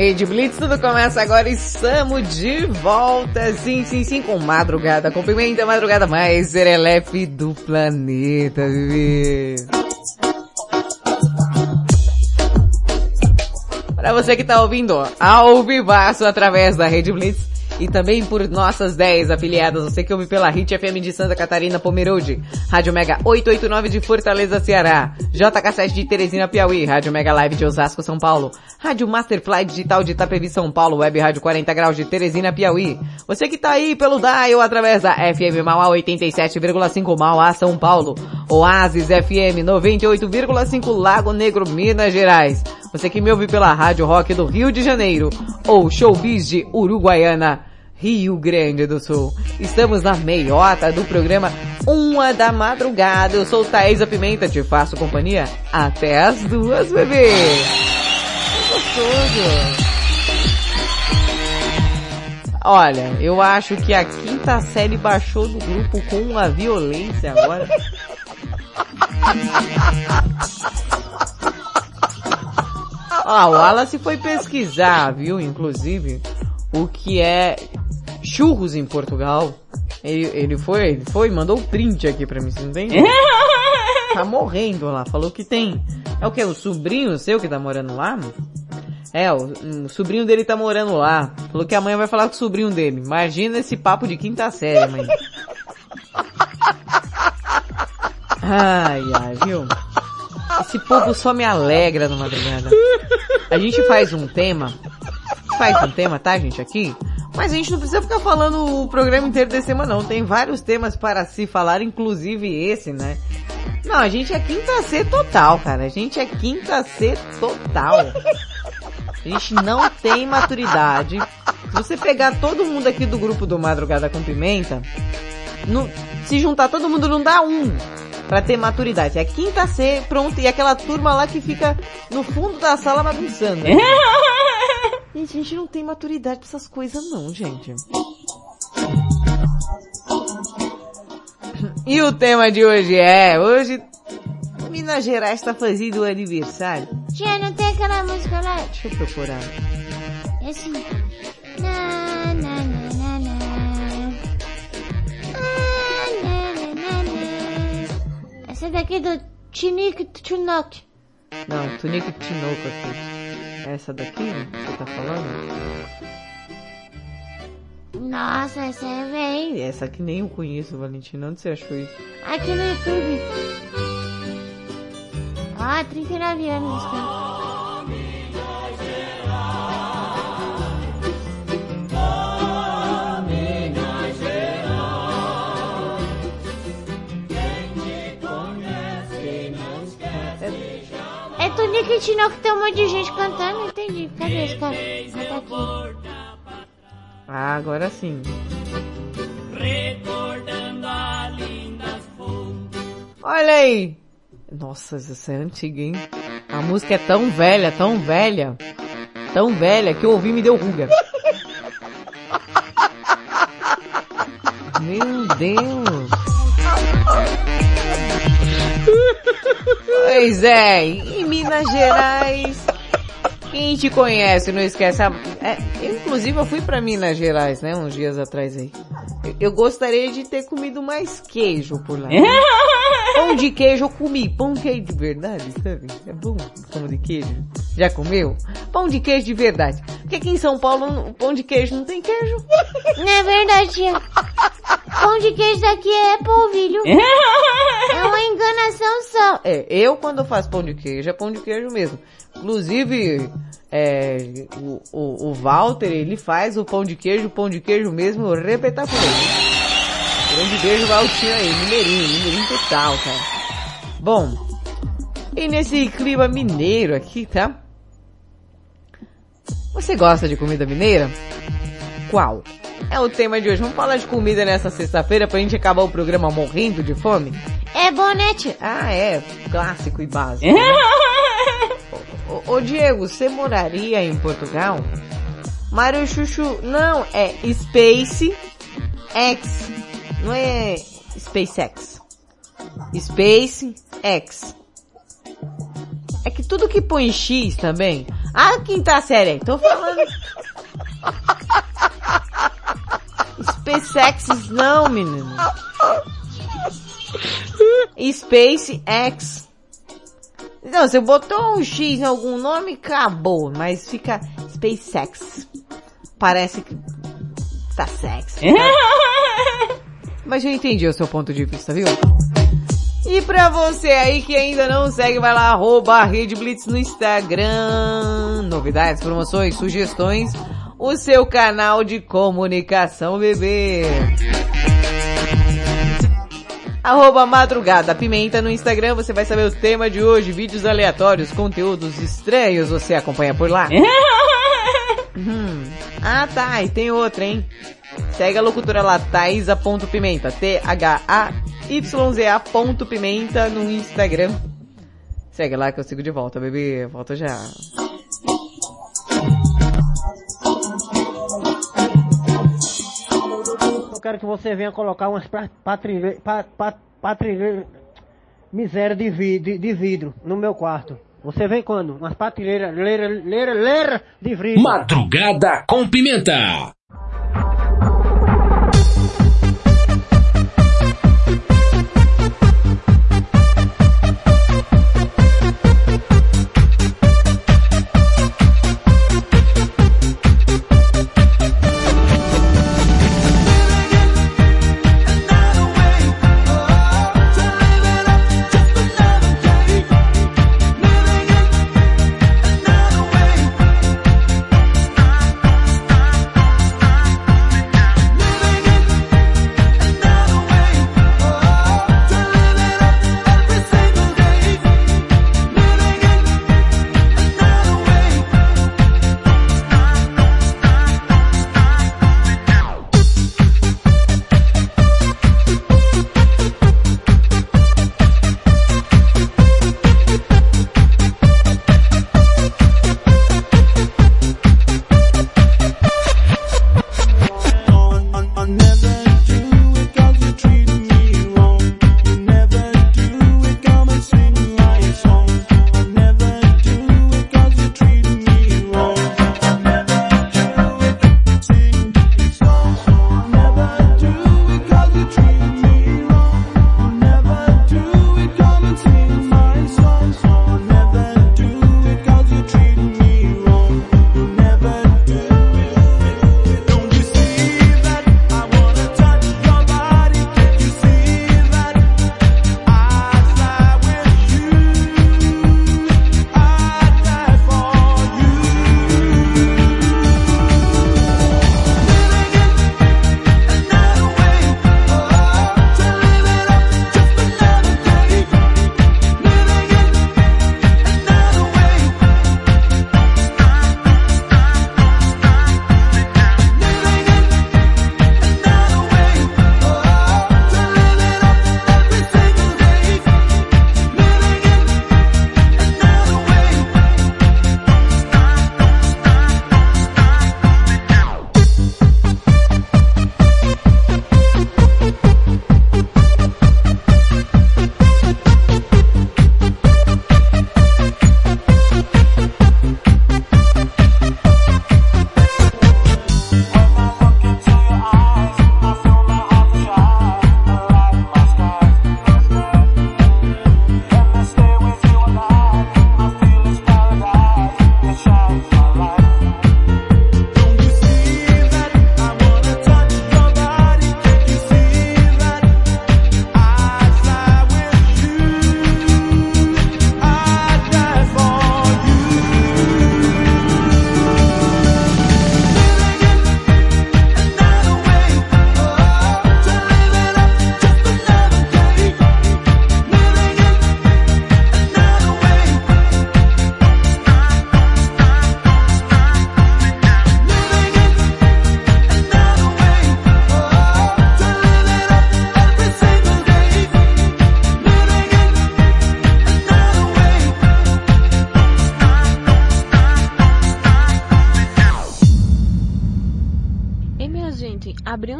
S2: Rede Blitz, tudo começa agora. Estamos de volta, sim, sim, sim, com madrugada com pimenta, madrugada mais serelepe do planeta, bebê. Para você que tá ouvindo ao vivaço através da Rede Blitz e também por nossas 10 afiliadas, você que ouve pela Hit FM de Santa Catarina, Pomerode, Rádio Mega 889 de Fortaleza, Ceará, JK7 de Teresina, Piauí, Rádio Mega Live de Osasco, São Paulo, Rádio Masterfly Digital de Itapevi, São Paulo, Web Rádio 40 Graus de Teresina, Piauí. Você que tá aí pelo dial através da FM Mauá 87,5 Mauá, São Paulo, Oasis FM 98,5 Lago Negro, Minas Gerais. Você que me ouve pela Rádio Rock do Rio de Janeiro ou Showbiz de Uruguaiana, Rio Grande do Sul. Estamos na meiota do programa Uma da Madrugada. Eu sou Thaisa Pimenta, te faço companhia até as duas, bebê. Que gostoso. Olha, eu acho que a quinta série baixou do grupo com uma violência agora. Ah, o Wallace foi pesquisar, viu, inclusive, o que é churros em Portugal. Ele, ele foi, ele foi, mandou o print aqui pra mim, você não tem? *laughs* tá morrendo lá, falou que tem. É o que? O sobrinho seu que tá morando lá? É, o, o sobrinho dele tá morando lá. Falou que amanhã vai falar com o sobrinho dele. Imagina esse papo de quinta série, mãe. Ai, ai, viu? Esse povo só me alegra na madrugada. A gente faz um tema, faz um tema, tá, gente, aqui? Mas a gente não precisa ficar falando o programa inteiro desse tema, não. Tem vários temas para se falar, inclusive esse, né? Não, a gente é quinta C total, cara. A gente é quinta C total. A gente não tem maturidade. Se você pegar todo mundo aqui do grupo do Madrugada com Pimenta, não- se juntar todo mundo não dá um pra ter maturidade. É quinta C, pronto, e aquela turma lá que fica no fundo da sala bagunçando. *laughs* E a gente não tem maturidade para essas coisas não, gente. E o tema de hoje é, hoje Minas Gerais está fazendo o aniversário.
S4: Tia, não tem aquela música lá?
S2: Deixa eu procurar.
S4: É assim. Na, na, na. Ah, Essa daqui é do Tinique Tinoque.
S2: Não, Tunique Tinoco aqui. Essa daqui você tá falando?
S4: Nossa, essa é bem.
S2: Essa aqui nem eu conheço, Valentina. Onde você achou isso?
S4: Aqui no YouTube. Ah, 39 anos, cara. É Tonico e Tinoco que tem um monte de gente cantando, entendi. Cadê esse cara? Ah, tá aqui.
S2: Ah, agora sim. Olha aí! Nossa, essa é antiga, hein? A música é tão velha, tão velha, tão velha que eu ouvi e me deu ruga. *laughs* Meu Deus! Pois é, em Minas Gerais, quem te conhece não esquece. A, é, inclusive eu fui pra Minas Gerais, né, uns dias atrás aí. Eu, eu gostaria de ter comido mais queijo por lá. *laughs* Pão de queijo eu comi, pão de queijo de verdade, sabe? É bom pão de queijo. Já comeu? Pão de queijo de verdade. Porque aqui em São Paulo o pão de queijo não tem queijo. *laughs*
S4: Não é verdade, tia. Pão de queijo daqui é polvilho. *laughs* É uma enganação só.
S2: É, eu quando faço pão de queijo, é pão de queijo mesmo. Inclusive, é, o, o, o Walter, ele faz o pão de queijo, o pão de queijo mesmo, repetaculei. Grande beijo, Valtinho aí, mineirinho, mineirinho total, cara. Bom, e nesse clima mineiro aqui, tá? Você gosta de comida mineira? Qual? É o tema de hoje. Vamos falar de comida nessa sexta-feira pra gente acabar o programa morrendo de fome?
S4: É bonete.
S2: Ah, é. Clássico e básico. né? *laughs* ô, ô, Diego, você moraria em Portugal? Mário Chuchu, não, é Space X. Não é SpaceX. Space X. É que tudo que põe X também. Ah, quinta série, aí, tô falando. SpaceX não, menino. Space X. Não, você botou um X em algum nome, acabou. Mas fica SpaceX. Parece que tá sexy. tá? *laughs* Mas eu entendi o seu ponto de vista, viu? E pra você aí que ainda não segue, vai lá, arroba Rede Blitz no Instagram. Novidades, promoções, sugestões. O seu canal de comunicação, bebê. Arroba Madrugada Pimenta no Instagram, você vai saber o tema de hoje, vídeos aleatórios, conteúdos estranhos, você acompanha por lá. *laughs* Hum. Ah tá, e tem outra, hein? Segue a locutora lá, Thaisa.pimenta, T-H-A-Y-Z-A.pimenta no Instagram. Segue lá que eu sigo de volta, bebê. Volta já.
S19: Eu quero que você venha colocar umas patrilheiras, miséria de, vi, de, vidro no meu quarto. Você vem quando? Umas patrilheiras, leira, leira, leira de vidro.
S8: Madrugada com pimenta.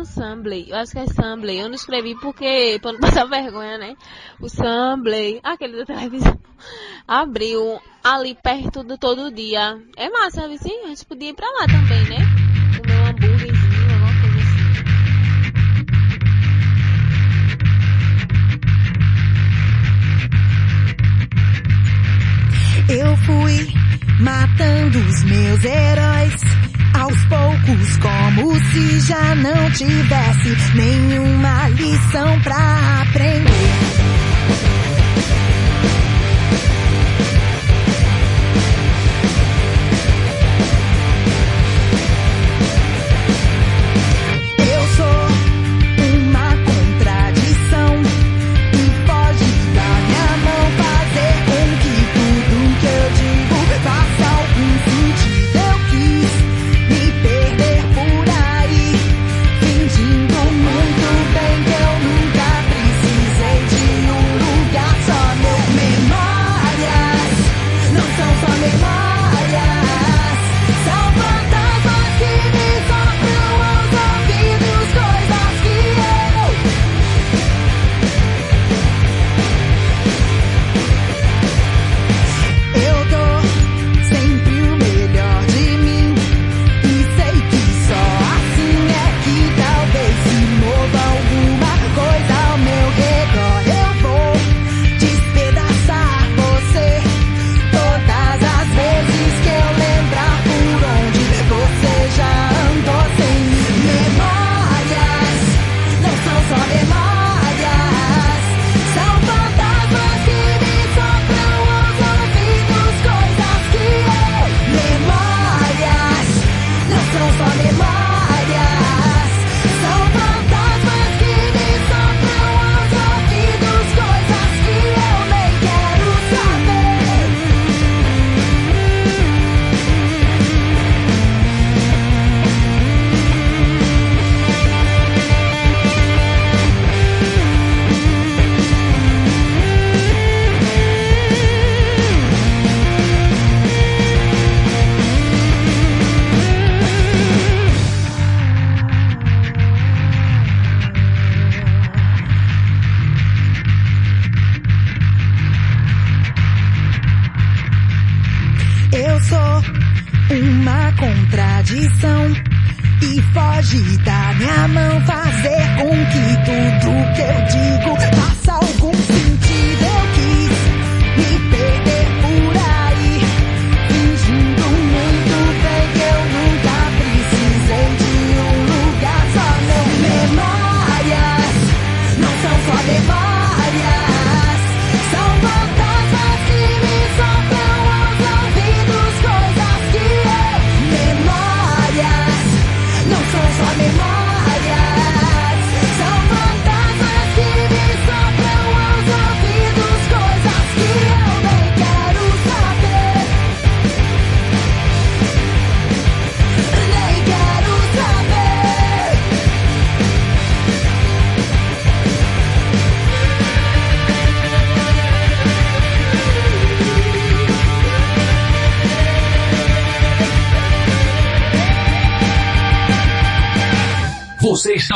S20: Sambley. Eu acho que é Sambley. Eu não escrevi porque, pra não passar *laughs* vergonha, né? O Sambley, aquele da televisão, *laughs* abriu ali perto do todo dia. É massa, sabe sim? A gente podia ir pra lá também, né? O meu hambúrguerzinho, alguma coisa assim.
S5: Eu fui matando os meus heróis aos poucos, como se já não tivesse nenhuma lição pra aprender.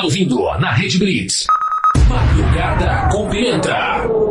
S8: ouvindo na Rede Blitz. Madrugada com Pimenta.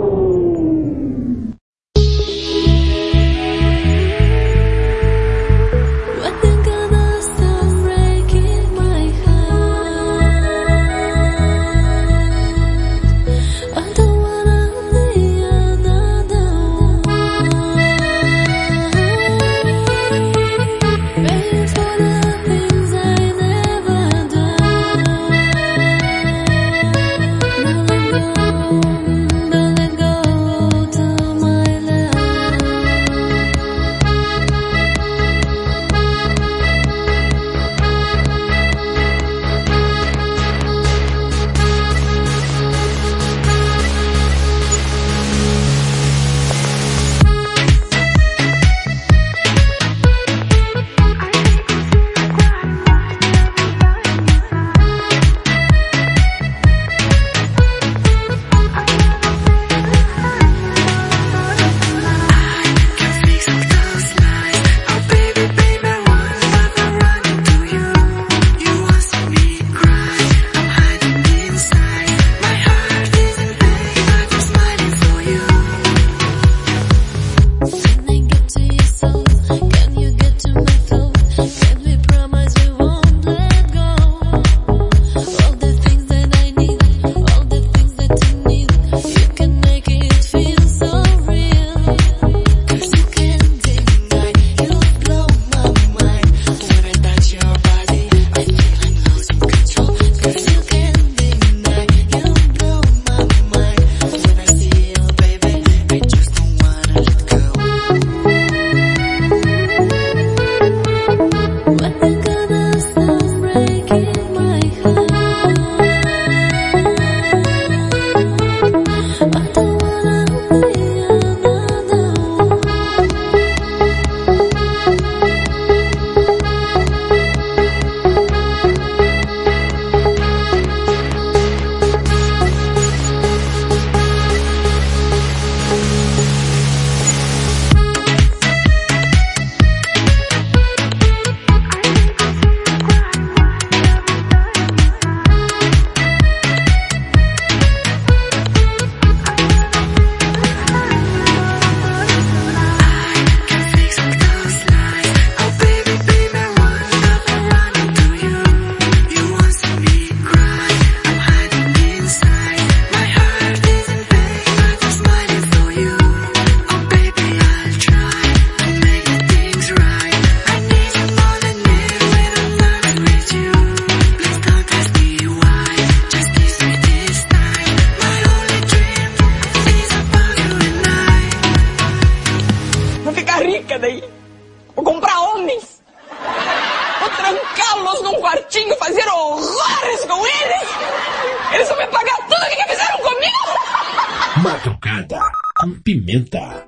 S8: Pimenta.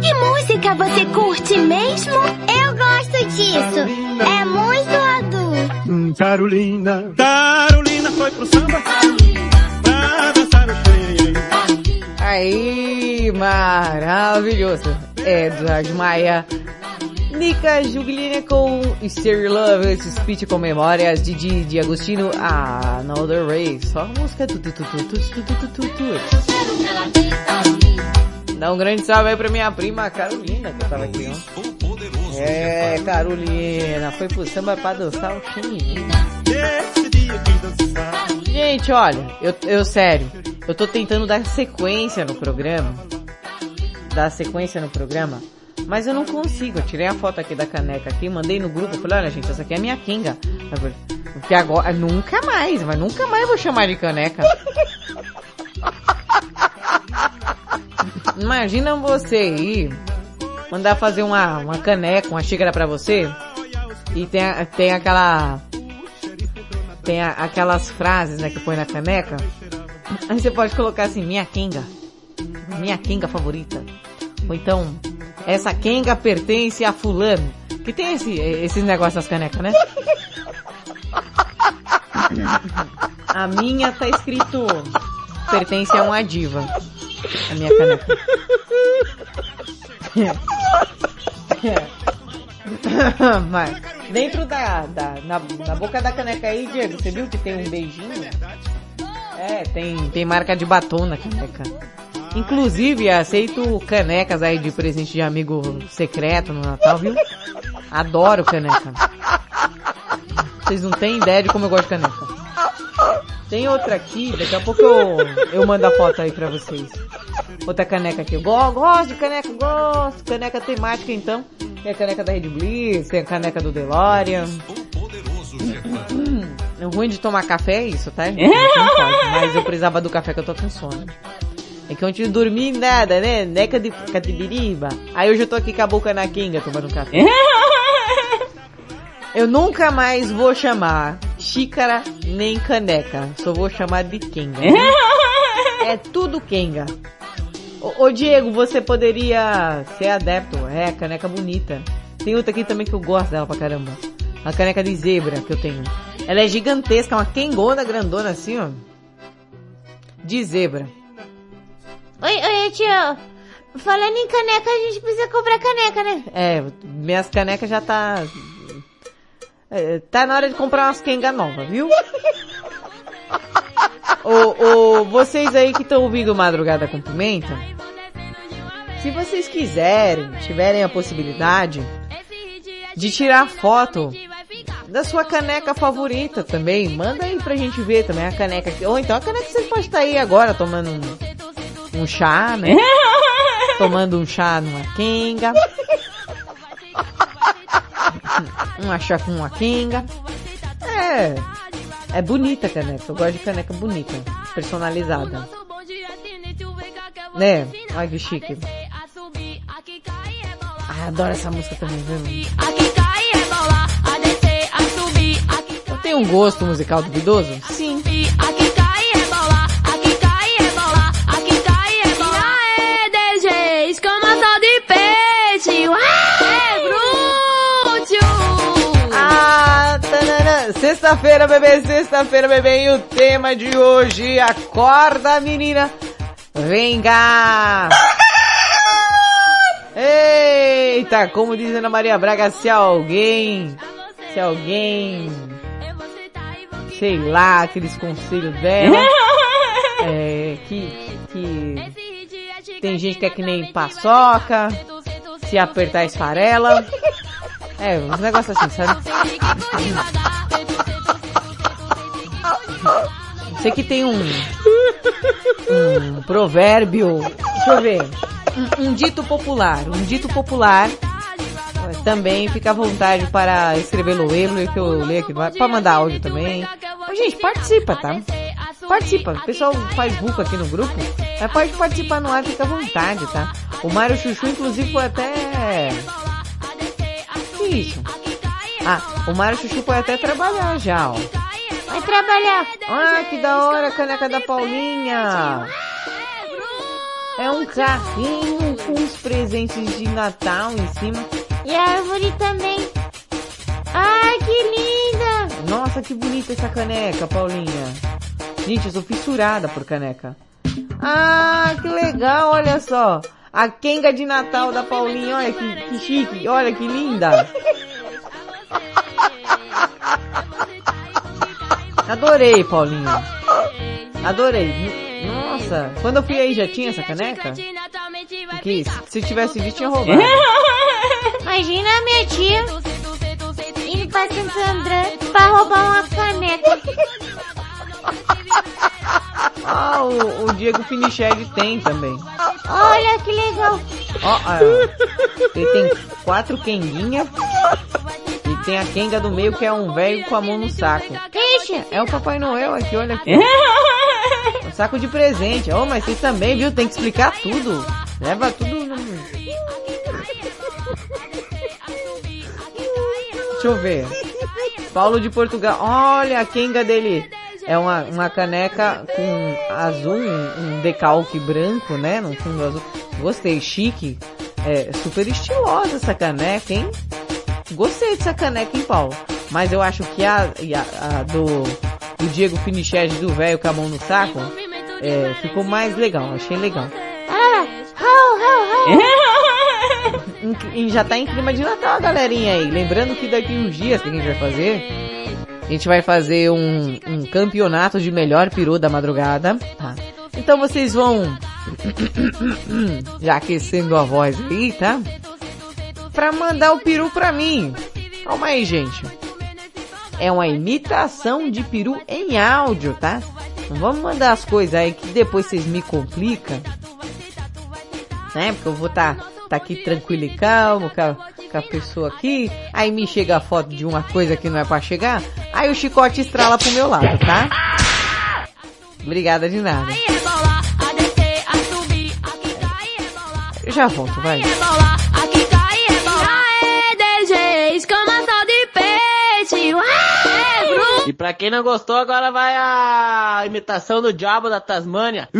S4: Que música você curte mesmo? Eu gosto disso. É muito adulto.
S21: Hum, Carolina, Carolina foi pro samba pra dançar o.
S2: Aí, maravilhoso. Edward Maia. Nica Juglina com Stereo Love, esse speech com memórias de Didi Agostino, Another Race. Só música tu, tu, tu, tu, tu, tu, tu, tu, tu. Dá um grande salve aí pra minha prima Carolina, que tava aqui, ó. É, Carolina, foi pro samba pra dançar o chininho. Gente, olha, eu, eu sério, eu tô tentando dar sequência no programa. Dar sequência no programa. Mas eu não consigo. Eu tirei a foto aqui da caneca aqui, mandei no grupo, falei, olha gente, essa aqui é a minha Kinga. Porque agora, nunca mais, mas nunca mais vou chamar de caneca. *laughs* Imagina você ir mandar fazer uma, uma caneca, uma xícara pra você e tem, tem aquela tem a- aquelas frases né, que põe na caneca. Aí você pode colocar assim, minha Kinga. Minha Kinga favorita. Ou então, essa Kenga pertence a fulano. Que tem esse, esses negócios nas canecas, né? A minha tá escrito pertence a uma diva. A minha caneca. *laughs* Mas dentro da, da na, na boca da caneca aí, Diego, você viu que tem um beijinho? É, tem, tem marca de batom na caneca. Inclusive, aceito canecas aí de presente de amigo secreto no Natal, viu? Adoro caneca. Vocês não têm ideia de como eu gosto de caneca. Tem outra aqui, daqui a pouco eu, eu mando a foto aí pra vocês. Outra caneca aqui. Eu go- gosto de caneca, gosto. Caneca temática então. Tem a caneca da Red Blitz, tem a caneca do DeLorean. O ruim de tomar café é isso, tá? gente? *laughs* Mas eu precisava do café que eu tô com sono. É que eu não tive dormir nada, né? Neca de catibiriba. Aí hoje eu tô aqui com a boca na quenga tomando café. *laughs* Eu nunca mais vou chamar xícara nem caneca. Só vou chamar de quenga. *laughs* É tudo quenga. Ô, ô, Diego, você poderia ser adepto. É, caneca bonita. Tem outra aqui também que eu gosto dela pra caramba. A caneca de zebra que eu tenho. Ela é gigantesca, uma quengona grandona assim, ó. De zebra.
S4: Oi, oi, tio. Falando em caneca, a gente precisa comprar caneca, né?
S2: É, minhas canecas já tá... é, tá na hora de comprar umas quenga novas, viu? *laughs* ô, ô, vocês aí que estão ouvindo Madrugada com Pimenta, se vocês quiserem, tiverem a possibilidade de tirar foto da sua caneca favorita também, manda aí pra gente ver também a caneca. Ou então a caneca que você pode estar aí agora tomando um, um chá, né? *laughs* tomando um chá numa quenga. *laughs* um chá com uma quenga. É, é bonita a caneca. Eu gosto de caneca bonita, personalizada. Né? Olha que chique. Ah, adoro essa música também, viu?
S11: De peixe. Ué, brútil.
S2: Ah, tanana. Sexta-feira, bebê, sexta-feira, bebê. E o tema de hoje, acorda, menina. Vem cá. Eita, como diz Ana Maria Braga, se alguém, se alguém, sei lá, aqueles conselhos dela, *laughs* é, que, que tem gente que é que nem paçoca, se apertar esfarela, é, uns negócios assim, sabe? Sei que tem um, um provérbio, deixa eu ver, um, um dito popular, um dito popular, também fica à vontade para escrever no e que eu leio aqui, para mandar áudio também. Mas, gente, participa, tá? Participa, o pessoal faz buco aqui no grupo, Mas pode participar no ar, fica à vontade, tá? O Mário Chuchu, inclusive, foi até... Que isso? Ah, o Mário Chuchu foi até trabalhar já, ó.
S4: Vai trabalhar.
S2: Ah, que da hora caneca da Paulinha. É um carrinho com os presentes de Natal em cima.
S4: E a árvore também. Ai, que linda!
S2: Nossa, que bonita essa caneca, Paulinha. Gente, eu sou fissurada por caneca. Ah, que legal, olha só. A Kenga de Natal da Paulinha, olha que, que chique, olha que linda. *laughs* Adorei, Paulinha. Adorei. Nossa, quando eu fui aí já tinha essa caneca? Que se tivesse visto tinha roubado. *laughs*
S4: Imagina a minha tia indo pra Santo André pra roubar uma caneca. *laughs*
S2: Ah, o, o Diego Finichelli tem também.
S4: Olha que legal.
S2: Ó, ah, ele tem quatro Kenguinha e tem a Kenga do meio que é um velho com a mão no saco.
S4: Deixa.
S2: É o Papai Noel aqui, olha aqui. *laughs* Um saco de presente. Oh, mas vocês também, viu? Tem que explicar tudo. Leva tudo no... Deixa eu ver. Paulo de Portugal. Olha a Kenga dele. É uma, uma caneca com azul, um, um decalque branco, né? No fundo azul. Gostei, chique. É super estilosa essa caneca, hein? Gostei dessa caneca, hein, Paulo? Mas eu acho que a, a, a do, do Diego Finiched do velho com a mão no saco é, ficou mais legal, achei legal.
S4: Ah, ho, ho, ho.
S2: E já tá em clima de Natal, galerinha aí. Lembrando que daqui uns dias, o que a gente vai fazer? A gente vai fazer um, um campeonato de melhor peru da madrugada, tá? Então vocês vão *coughs* já aquecendo a voz aí, tá? Pra mandar o peru pra mim. Calma aí, gente. É uma imitação de peru em áudio, tá? Não vamos mandar as coisas aí que depois vocês me complicam. Né? Porque eu vou tá, tá aqui tranquilo e calmo com a, com a pessoa aqui. Aí me chega a foto de uma coisa que não é pra chegar. Aí o chicote estrala pro meu lado, tá? Obrigada de nada. Eu já volto, vai.
S3: Pra quem não gostou, agora vai a imitação do diabo da Tasmânia. *laughs*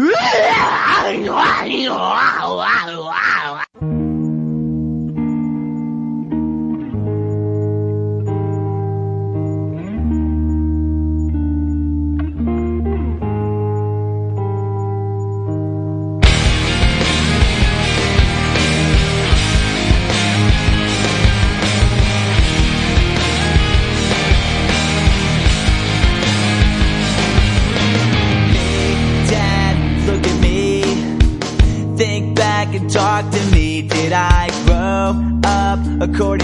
S22: according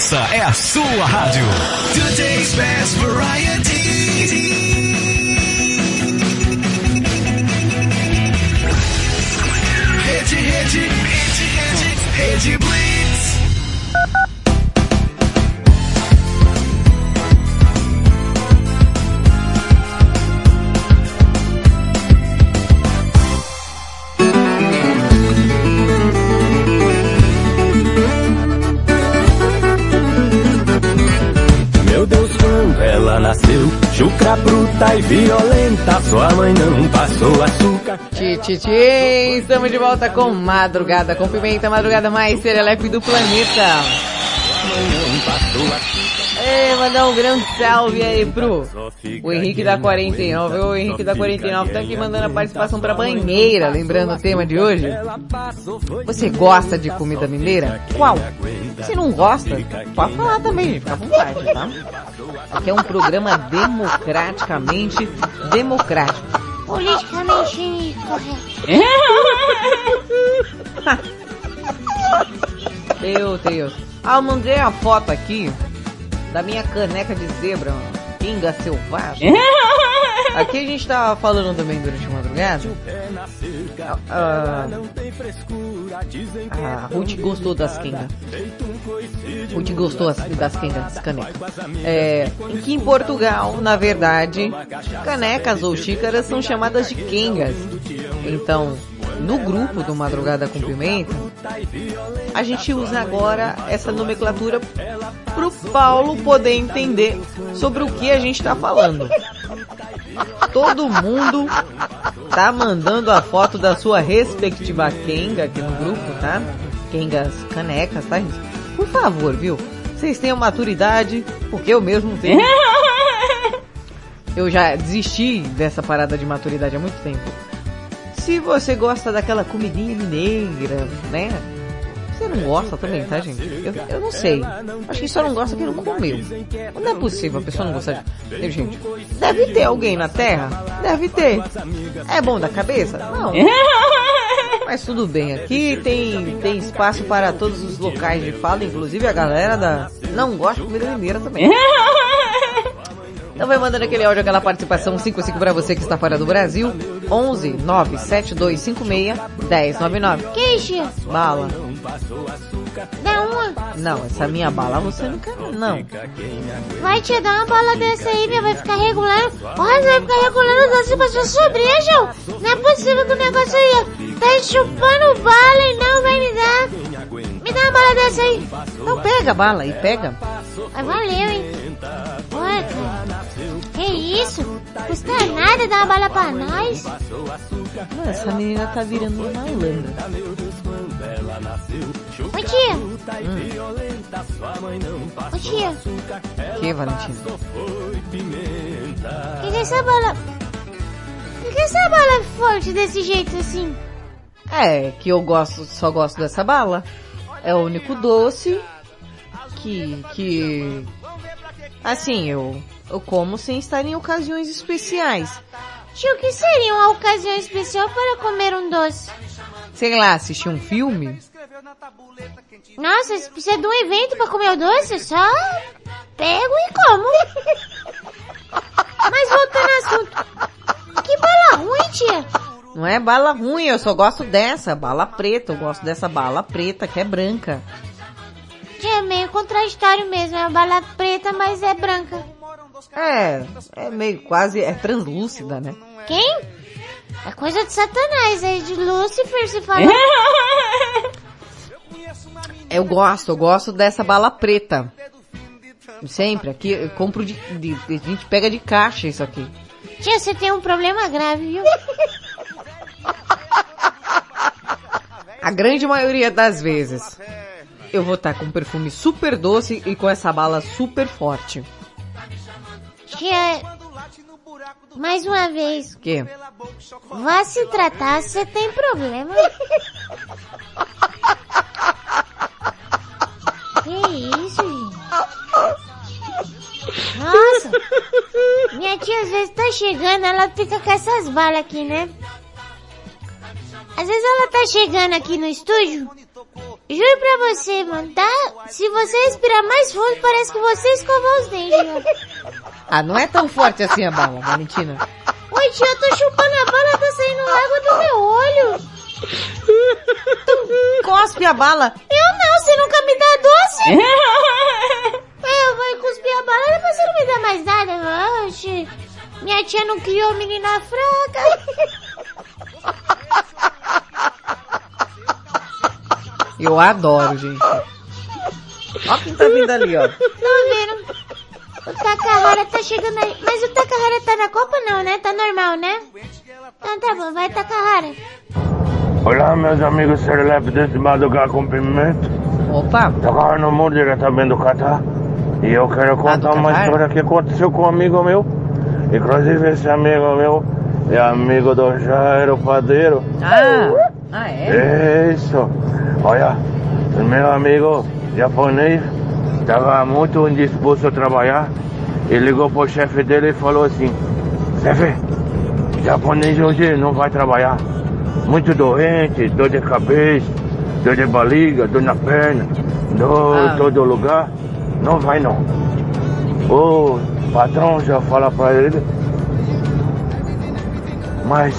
S14: Essa é a sua rádio.
S15: Today's best variety. Rede, rede, rede, rede, rede Blitz.
S23: Bruta e violenta, sua mãe não passou açúcar.
S2: Tchê, estamos de volta com Madrugada com Pimenta, Madrugada mais serelepe do planeta. Ei, mandar um grande salve aí pro o Henrique da 49. O Henrique da 49 tá aqui mandando a participação pra banheira, lembrando o tema de hoje. Você gosta de comida mineira? Qual? Se não gosta, pode falar também, fica à vontade, tá? Aqui é um programa democraticamente democrático.
S4: Politicamente correto.
S2: Meu Deus. Ah, eu mandei a foto aqui da minha caneca de zebra, pinga selvagem. *laughs* Aqui a gente tava falando também durante a madrugada. Ah, a Ruth gostou das quengas. Ruth gostou as- das quengas, das canecas. É, em que em Portugal, na verdade, canecas ou xícaras são chamadas de quengas. Então, no grupo do Madrugada com Pimenta, a gente usa agora essa nomenclatura pro Paulo poder entender sobre o que a gente tá falando. Todo mundo tá mandando a foto da sua respectiva Kenga aqui no grupo, tá? Kengas canecas, tá, gente? Por favor, viu? Vocês tenham maturidade, porque eu mesmo tenho. *laughs* Eu já desisti dessa parada de maturidade há muito tempo. Se você gosta daquela comidinha mineira, né? Você não gosta também, tá, gente? Eu, eu não sei. Acho que só não gosta quem não comeu. Não é possível a pessoa não gostar de... Gente, deve ter alguém na Terra? Deve ter. É bom da cabeça? Não. *laughs* Mas tudo bem, aqui tem, tem espaço para todos os locais de fala, inclusive a galera da... Não gosta de comida mineira também. *laughs* Então vai mandando aquele áudio, aquela participação 55 para você que está fora do Brasil. 11 97256 1099.
S4: Queixa,
S2: Bala.
S4: dá uma.
S2: Não, essa minha bala você não quer não.
S4: Vai te dar uma bala dessa aí, minha, vai ficar regulando. Olha, vai ficar regulando os doces pra sua sobrinha, João. Não é possível que o negócio aí tá chupando bala e não vai me dar. Me dá uma bala dessa aí.
S2: Então pega a bala aí, pega.
S4: Mas valeu, hein? Cara. Que isso? Custa nada dar uma bala pra nós.
S2: Não, essa menina tá virando uma malandra.
S4: Ô tia. Ô tia,
S2: Que, Valentina?
S4: por que essa bala... Por que essa bala é forte desse jeito assim?
S2: É, que eu gosto, só gosto dessa bala. É o único doce que, que, assim, eu, eu como sem estar em ocasiões especiais.
S4: Tio, o que seria uma ocasião especial para comer um doce?
S2: Sei lá, assistir um filme?
S4: Nossa, você precisa de um evento para comer o doce? Só pego e como. Mas voltando ao assunto. Que bala ruim, tia.
S2: Não é bala ruim, eu só gosto dessa, bala preta. Eu gosto dessa bala preta, que é branca.
S4: É meio contraditório mesmo. É uma bala preta, mas é branca.
S2: É, é meio quase, é translúcida, né?
S4: Quem? É coisa de satanás, é de Lúcifer se fala. *laughs*
S2: Eu gosto, eu gosto dessa bala preta. Sempre, aqui eu compro de, de, a gente pega de caixa isso aqui.
S4: Tia, você tem um problema grave, viu? *laughs*
S2: A grande maioria das vezes, eu vou estar com um perfume super doce e com essa bala super forte.
S4: Tia, mais uma vez,
S2: O quê?
S4: vá se tratar, você tem problema. Que isso, gente? Nossa! Minha tia às vezes tá chegando, ela fica com essas balas aqui, né? Às vezes ela tá chegando aqui no estúdio. Juro pra você, mano, tá? Se você respirar mais fundo, parece que você escovou os dentes, mano.
S2: Ah, não é tão forte assim a bala, Valentina.
S4: Oi, tia, eu tô chupando a bala, tá saindo água do meu olho.
S2: Cospe a bala.
S4: Eu não, você nunca me dá doce. Eu vou cuspir a bala, depois você não me dá mais nada. Oxe, minha tia não criou menina fraca.
S2: Eu adoro, gente. Ó quem tá vindo ali, ó.
S4: Tô vendo. O Takahara tá chegando aí. Mas o Takahara tá na Copa não, né? Tá normal, né? Então tá bom, vai Takahara.
S24: Olá, meus amigos serelepes desse madrugada com pimenta.
S2: Opa!
S24: Tocar no muro diretamente do Catar. E eu quero contar uma história que aconteceu com um amigo meu. Inclusive esse amigo meu é amigo do Jairo Padeiro.
S2: Ah, ah é?
S24: Isso. Olha, o meu amigo japonês estava muito indisposto a trabalhar. Ele ligou pro chefe dele e falou assim, chefe, japonês hoje não vai trabalhar. Muito doente, dor de cabeça, dor de barriga, dor na perna, dor
S2: Ah.
S24: em todo lugar. Não vai não. O patrão já fala pra ele, mas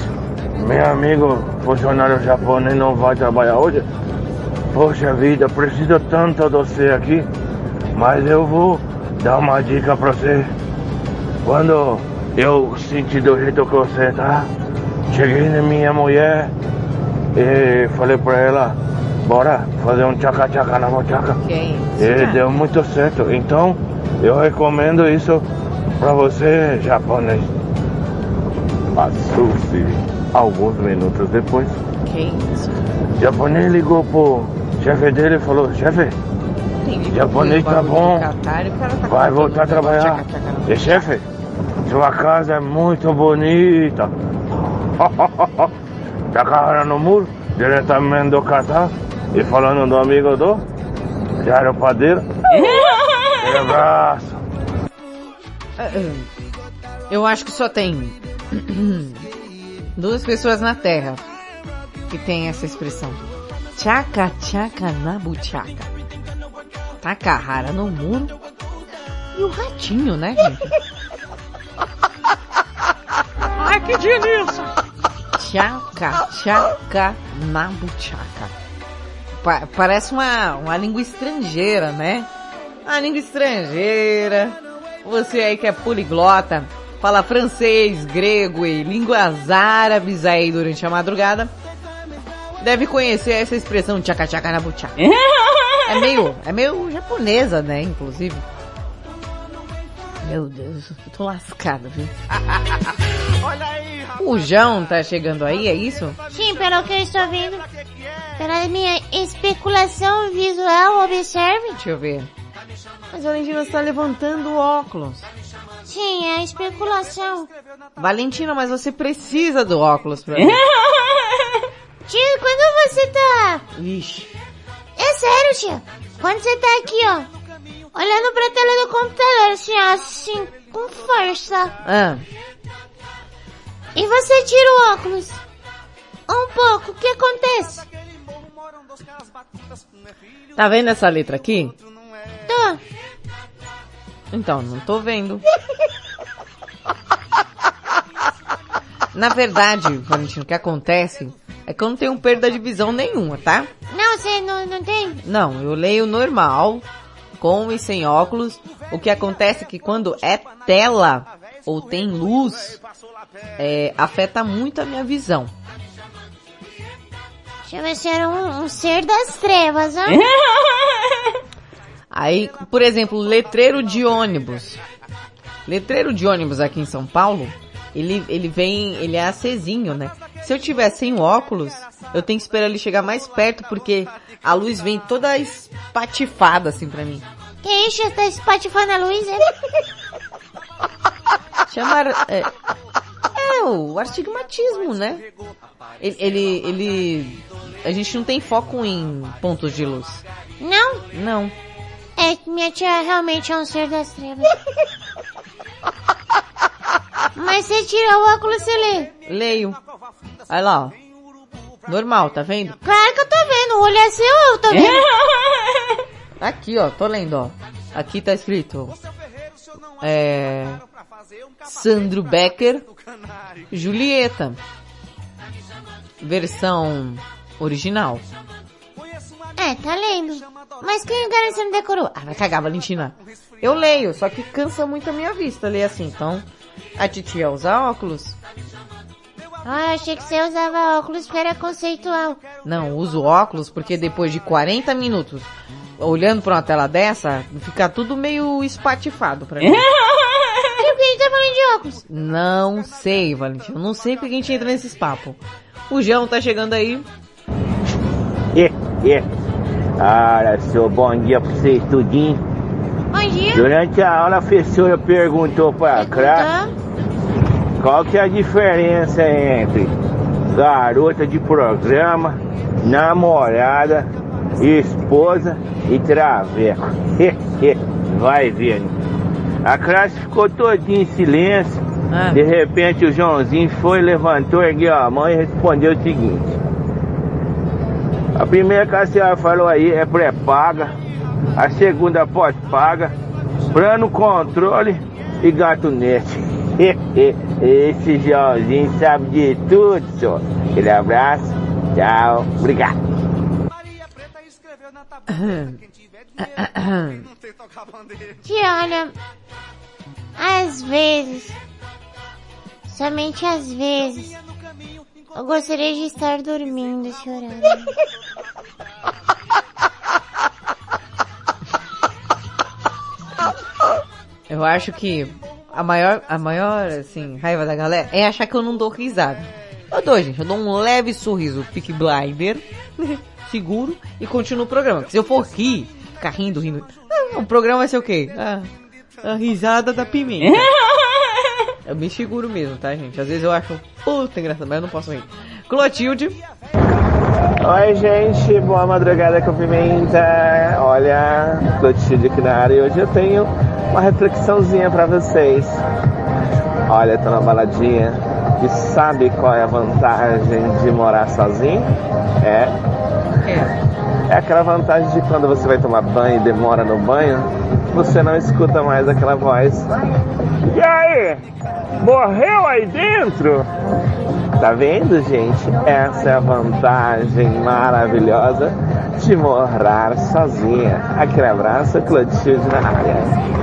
S24: meu amigo funcionário japonês não vai trabalhar hoje. Poxa vida, preciso tanto de você aqui, mas eu vou dar uma dica pra você. Quando eu senti do jeito que você tá, cheguei na minha mulher e falei pra ela, bora fazer um tchaca-tchaca na mochaca.
S2: Quem?
S24: E deu muito certo. Então, eu recomendo isso pra você, japonês. Passou-se alguns minutos depois.
S2: Quem?
S24: O japonês ligou pro chefe dele e falou, chefe,
S2: Entendi.
S24: japonês tá bom,
S2: Catar, o tá
S24: vai voltar a trabalhar. E chefe, sua casa é muito bonita. *laughs* Tá cara no muro, diretamente do Catar, e falando do amigo do Jairo Padeiro. *laughs* Um abraço.
S2: Eu acho que só tem duas pessoas na Terra que tem essa expressão. Tchaca tchaca na buchaca. Takahara no muro. E o ratinho, né, gente? *laughs*
S10: Ai, que delícia!
S2: Tchaca tchaca na buchaca. Pa- parece uma, uma língua estrangeira, né? Uma língua estrangeira. Você aí que é poliglota, fala francês, grego e línguas árabes aí durante a madrugada, deve conhecer essa expressão tchaca tchaca na buchaca. É meio, é meio japonesa, né, inclusive. Meu Deus, eu tô lascado, viu? *laughs* O João tá chegando aí, é isso?
S4: Sim, pelo que eu estou vendo. Pela minha especulação visual, observe.
S2: Deixa eu ver. Mas a Valentina está levantando o óculos.
S4: Sim, é a especulação.
S2: Valentina, mas você precisa do óculos pra *laughs* ver.
S4: Tia, quando você tá...
S2: Vixe.
S4: É sério, tia. Quando você tá aqui, ó. olhando pra tela do computador, assim, ó, assim, com força.
S2: Ah,
S4: E você tira o óculos. Um pouco, o que acontece?
S2: tá vendo essa letra aqui?
S4: Tô.
S2: Então, não tô vendo. Na verdade, Valentino, o que acontece é que eu não tenho perda de visão nenhuma, tá?
S4: Não, você não, não tem?
S2: Não, eu leio normal, com e sem óculos. O que acontece é que quando é tela ou tem luz, é, afeta muito a minha visão.
S4: Deixa eu ver se era um, um ser das trevas, ó. *laughs*
S2: Aí, por exemplo, letreiro de ônibus. Letreiro de ônibus aqui em São Paulo, ele, ele vem, ele é acesinho, né? Se eu tiver sem óculos, eu tenho que esperar ele chegar mais perto, porque a luz vem toda espatifada assim pra mim.
S4: Que isso, tá espatifando a luz, é? *laughs*
S2: Chama, é, é o astigmatismo, né? Ele, ele, ele, a gente não tem foco em pontos de luz.
S4: Não?
S2: Não.
S4: É, minha tia realmente é um ser das trevas. Mas você tira o óculos e você lê.
S2: Leio. Olha lá, ó. Normal, tá vendo?
S4: Claro que eu tô vendo, o olho é seu, eu tô vendo. *laughs*
S2: Aqui, ó, tô lendo, ó. Aqui tá escrito. É. Sandro Becker, Julieta. Versão original.
S4: É, tá lendo. Mas quem garante você não decorou?
S2: Ah, vai cagar, Valentina. Eu leio, só que cansa muito a minha vista ler assim. Então, a titia usa óculos.
S4: Ah, achei que você usava óculos porque era conceitual.
S2: Não, uso óculos porque depois de 40 minutos olhando pra uma tela dessa, fica tudo meio espatifado pra mim.
S4: E por que a gente tá falando de óculos?
S2: Não sei, Valentina. Não sei porque a gente entra nesses papos. O João tá chegando aí.
S24: Olha só, bom dia pra vocês tudinho.
S4: Bom dia.
S24: Durante a aula a professora perguntou pra Cra qual que é a diferença entre garota de programa, namorada, esposa e traveco. *laughs* Vai vendo. A classe ficou todinha em silêncio. De repente o Joãozinho foi, levantou, ergueu a mão e respondeu o seguinte. A primeira que a senhora falou aí é pré-paga, a segunda pós-paga, plano controle e gato net. *laughs* Esse Joãozinho sabe de tudo, senhor. Aquele abraço, tchau, obrigado.
S4: Tia, olha, às vezes, somente às vezes, eu gostaria de estar dormindo esse horário.
S2: Eu acho que a maior, a maior, assim, raiva da galera é achar que eu não dou risada. Eu dou, gente. Eu dou um leve sorriso, pique blinder, *laughs* seguro, e continuo o programa. Se eu for rir, ficar rindo, rindo, ah, o programa vai ser o quê? Ah, a risada da pimenta. *laughs* Eu me seguro mesmo, tá, gente? Às vezes eu acho puta engraçado, mas eu não posso rir. Clotilde.
S24: Oi, gente, boa madrugada com pimenta. Olha, Clotilde aqui na área e hoje eu tenho uma reflexãozinha pra vocês. Olha, tô na baladinha e sabe qual é a vantagem de morar sozinho? É. É aquela vantagem de quando você vai tomar banho e demora no banho, você não escuta mais aquela voz. E aí? Morreu aí dentro? Tá vendo, gente? Essa é a vantagem maravilhosa de morar sozinha. Aquele abraço, Clotilde na área.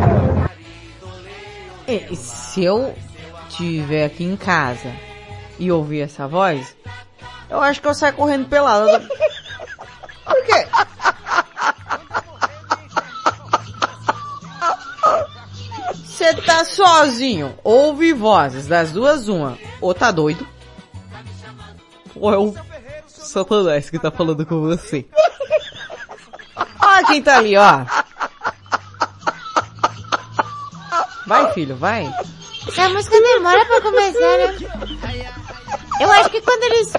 S2: E se eu estiver aqui em casa e ouvir essa voz, eu acho que eu saio correndo pelada. *laughs* Por quê? Você tá sozinho, ouve vozes das duas uma, ou tá doido, ou é o Satanás que tá falando com você. Olha quem tá ali, ó. Vai, filho, vai.
S4: Essa música demora pra começar, né? Eu acho que quando eles,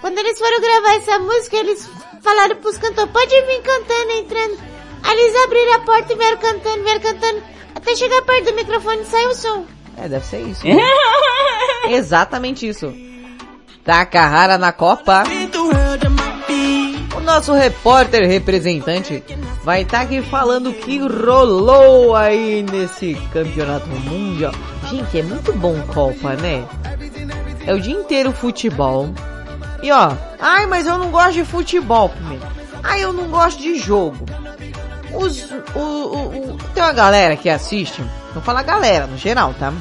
S4: quando eles foram gravar essa música, eles falaram pros cantores, pode vir cantando, entrando. Aí eles abriram a porta e vieram cantando, vieram cantando. Até chegar perto do microfone e saiu o som.
S2: É, deve ser isso. né? *laughs* Exatamente isso. Takahara na Copa. O nosso repórter representante vai estar aqui falando o que rolou aí nesse campeonato mundial. Gente, é muito bom Copa, né? É o dia inteiro futebol. E ó, ai, mas eu não gosto de futebol primeiro. Ai, eu não gosto de jogo. Os, o, o, o- tem uma galera que assiste, vou falar galera no geral, tá?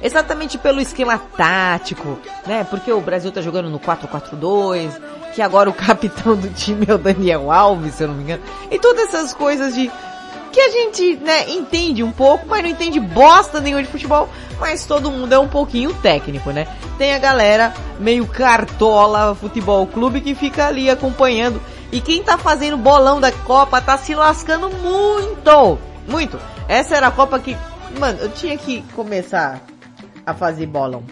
S2: Exatamente pelo esquema tático, né? Porque o Brasil tá jogando no 4-4-2, que agora o *laughs* capitão do time é o Daniel Alves, se eu não me engano. E todas essas coisas de que a gente, né, entende um pouco, mas não entende bosta nenhuma de futebol, mas todo mundo é um pouquinho técnico, né? Tem a galera meio cartola futebol clube que fica ali acompanhando. E quem tá fazendo bolão da Copa tá se lascando muito! Muito! Essa era a Copa que, mano, eu tinha que começar a fazer bolão.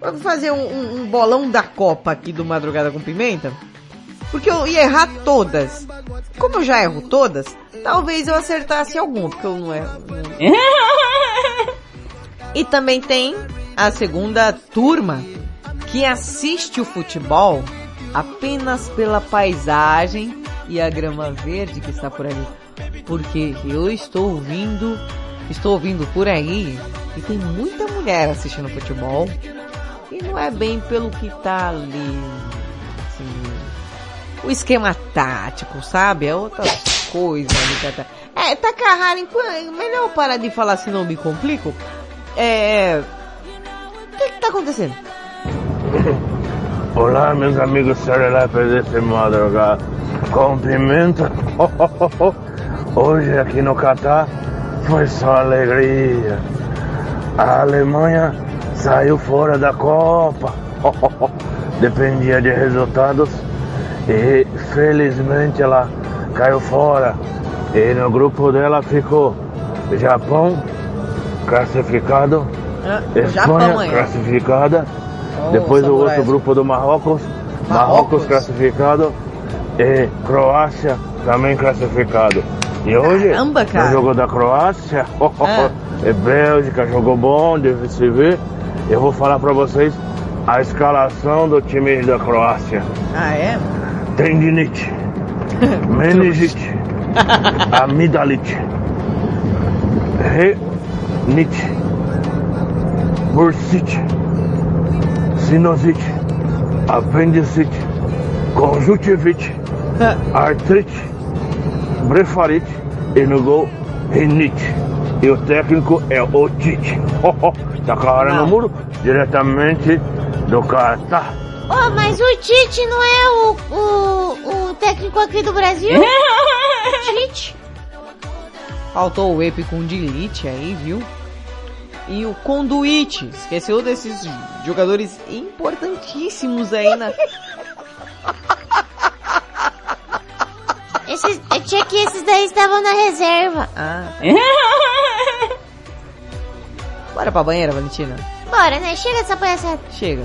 S2: Eu vou fazer um, um- um bolão da Copa aqui do Madrugada com Pimenta. Porque eu ia errar todas. Como eu já erro todas, talvez eu acertasse alguma, porque eu não erro. não- *laughs* E também tem a segunda turma que assiste o futebol apenas pela paisagem e a grama verde que está por ali. Porque eu estou ouvindo, estou ouvindo por aí e tem muita mulher assistindo futebol e não é bem pelo que tá ali, assim, o esquema tático, sabe? É outras coisas ali tá... É, Takahara, enqu- melhor parar de falar se não me complico. É... O que que tá acontecendo? *laughs*
S24: Olá, meus amigos serelepes desse madrugada. Com pimenta. *laughs* Hoje aqui no Catar foi só alegria. A Alemanha saiu fora da Copa. *laughs* Dependia de resultados e felizmente ela caiu fora. E no grupo dela ficou Japão classificado,
S2: Ah,
S24: Espanha
S2: aí.
S24: classificada, depois o outro grupo do Marrocos,
S2: Marrocos.
S24: Classificado e Croácia também classificado. E hoje,
S2: Caramba, cara.
S24: no jogo da Croácia, *laughs*
S2: Ah.
S24: e Bélgica jogou bom, deve se ver. Eu vou falar pra vocês a escalação do time da Croácia.
S2: Ah, é?
S24: Tendinite, *laughs* meningite, *laughs* amidalite, renite, bursite, sinusite, apendicite, conjuntivite, artrite, brefarite e no gol rinite. E o técnico é o Tite. Tá com a hora no muro, diretamente do Catar.
S4: Oh, mas o Tite não é o, o, o técnico aqui do Brasil? Tite?
S2: Faltou o EP com Dilite aí, viu? E o Conduite. Esqueceu desses jogadores importantíssimos aí na...
S4: Esses, eu tinha que esses daí estavam na reserva.
S2: Ah. Bora pra banheira, Valentina.
S4: Bora, né? Chega essa palhaçada.
S2: Chega.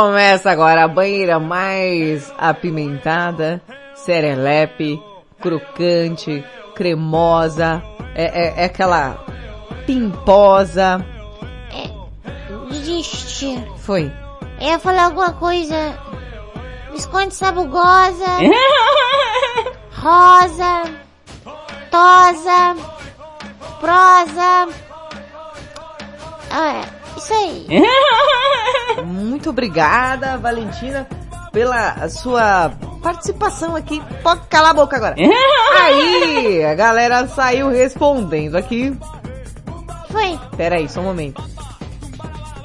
S2: Começa agora a banheira mais apimentada, serelepe, crocante, cremosa, é, é, é aquela pimposa.
S4: Desiste.
S2: Foi.
S4: Eu ia falar alguma coisa. Visconde sabugosa. *laughs* rosa. Tosa. Prosa. Ah, é. Isso aí. *laughs*
S2: Muito obrigada, Valentina, pela sua participação aqui. Pode calar a boca agora. *laughs* Aí, a galera saiu respondendo aqui.
S4: Foi.
S2: Pera aí, só um momento.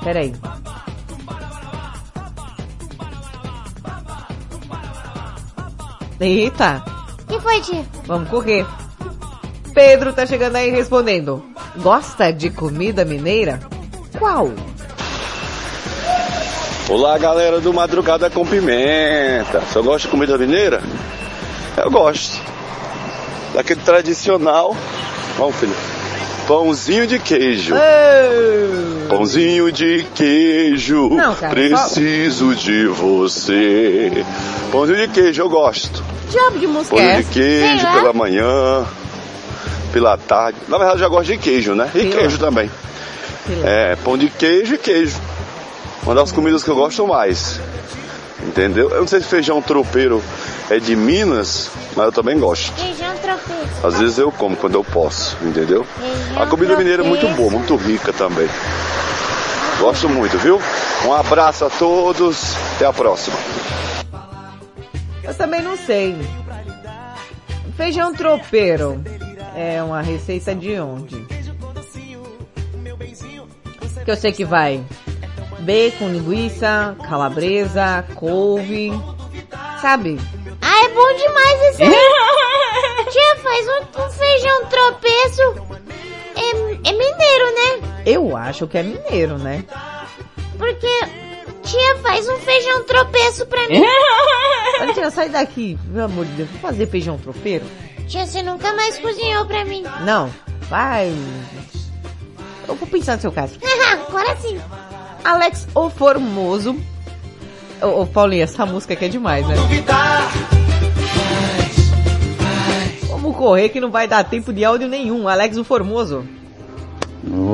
S2: Pera aí. Eita,
S4: que foi, tia?
S2: vamos correr. Pedro tá chegando aí respondendo. Gosta de comida mineira? Qual?
S25: Olá, galera do Madrugada com Pimenta. Você gosta de comida mineira? Eu gosto. Daquele tradicional. Vamos, filho. Pãozinho de queijo. Pãozinho de queijo.
S2: Não, cara,
S25: preciso de você. Pãozinho de queijo, eu gosto.
S2: Diabo de música é
S25: Pãozinho de
S2: essa?
S25: queijo
S2: lá.
S25: pela manhã, pela tarde. Na verdade, eu já gosto de queijo, né? E
S2: Pila.
S25: queijo também. É, pão de queijo e queijo. Uma das comidas que eu gosto mais. Entendeu? Eu não sei se feijão tropeiro é de Minas, mas eu também gosto.
S4: Feijão tropeiro.
S25: Às vezes eu como quando eu posso, entendeu? A comida mineira é muito boa, muito rica também. Gosto muito, viu? Um abraço a todos, até a próxima.
S2: Eu também não sei. Feijão tropeiro é uma receita de onde? Que eu sei que vai bacon, linguiça, calabresa, couve, sabe?
S4: Ah, é bom demais esse. *laughs* Tia, faz um, um feijão tropeço. É, é mineiro, né?
S2: Eu acho que é mineiro, né?
S4: Porque... Tia, faz um feijão tropeço pra mim. *laughs*
S2: Olha, tia, sai daqui, pelo amor de Deus, vou fazer feijão tropeiro?
S4: Tia, você nunca mais cozinhou pra mim.
S2: Não, vai. Eu vou pensar no seu caso. *laughs*
S4: Agora sim.
S2: Alex O Formoso. Ô, ô Paulinho, essa música aqui é demais, né? Vamos correr que não vai dar tempo de áudio nenhum. Alex O Formoso.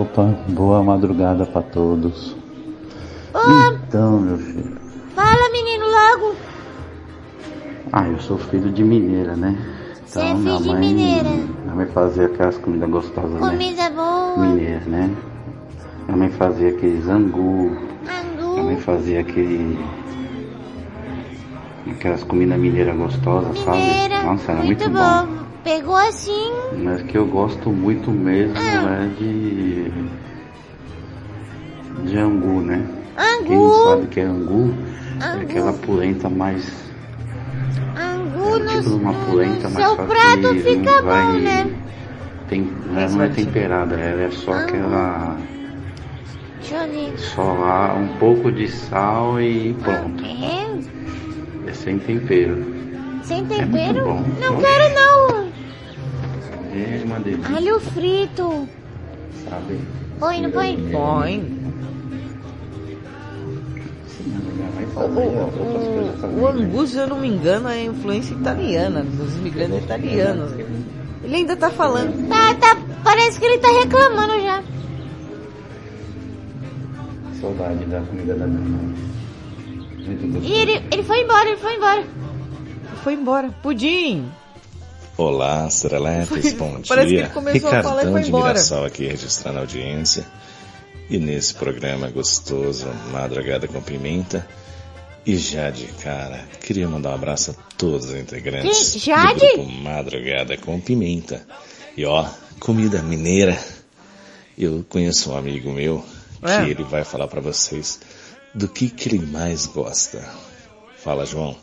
S26: Opa, boa madrugada pra todos.
S4: Ô,
S26: Então, meu filho.
S4: fala menino logo.
S26: Ah, eu sou filho de mineira, né?
S4: Você é filho de mineira.
S26: Minha mãe fazia aquelas comidas gostosas, né?
S4: Comida boa.
S26: Mineira, né? Minha mãe fazia aqueles angu. Minha mãe fazia aquele. Aquelas comidas mineiras gostosas, sabe?
S4: Mineira.
S26: Nossa, era muito,
S4: Muito
S26: bom.
S4: bom. Pegou assim.
S26: Mas que eu gosto muito mesmo
S4: Ah.
S26: é de. de angu, né? Quem
S4: Angu.
S26: não sabe que é angu, é
S4: Angu.
S26: aquela polenta mais.
S4: Angu
S26: Tipo
S4: no,
S26: uma polenta, mas
S4: seu prato fica
S26: não vai.
S4: bom, né?
S26: Tem, ela não é temperada, ela é só aquela.
S4: Ver.
S26: Só lá um pouco de sal e pronto.
S4: É?
S26: É sem tempero.
S4: Sem
S26: muito
S4: tempero?
S26: bom.
S4: Não quero não.
S26: É uma delícia,
S4: Alho frito.
S26: sabe?
S4: Põe, não põe?
S2: Põe.
S26: Minha mãe
S2: O,
S26: coisas
S2: o, o angu, se eu não me engano, é influência italiana, dos imigrantes italianos. Ele ainda tá falando.
S4: Tá, tá. Parece que ele tá reclamando já.
S26: Saudade da comida da minha mãe. Muito gostoso.
S4: E ele, ele foi embora, ele foi embora.
S2: Foi embora. Pudim!
S27: Olá, Sereletes,
S2: Foi-
S27: bom *laughs*
S2: parece que
S27: dia.
S2: ele começou a falar e
S27: Ricardão
S2: foi
S27: de
S2: embora.
S27: Mirassol aqui registrando a audiência. E nesse programa gostoso, Madrugada com Pimenta. E Jade, cara, queria mandar um abraço a todos os integrantes
S4: Quem? Jade?
S27: do grupo Madrugada com Pimenta. E ó, comida mineira. Eu conheço um amigo meu que
S2: É.
S27: ele vai falar pra vocês do que, que ele mais gosta. Fala, João.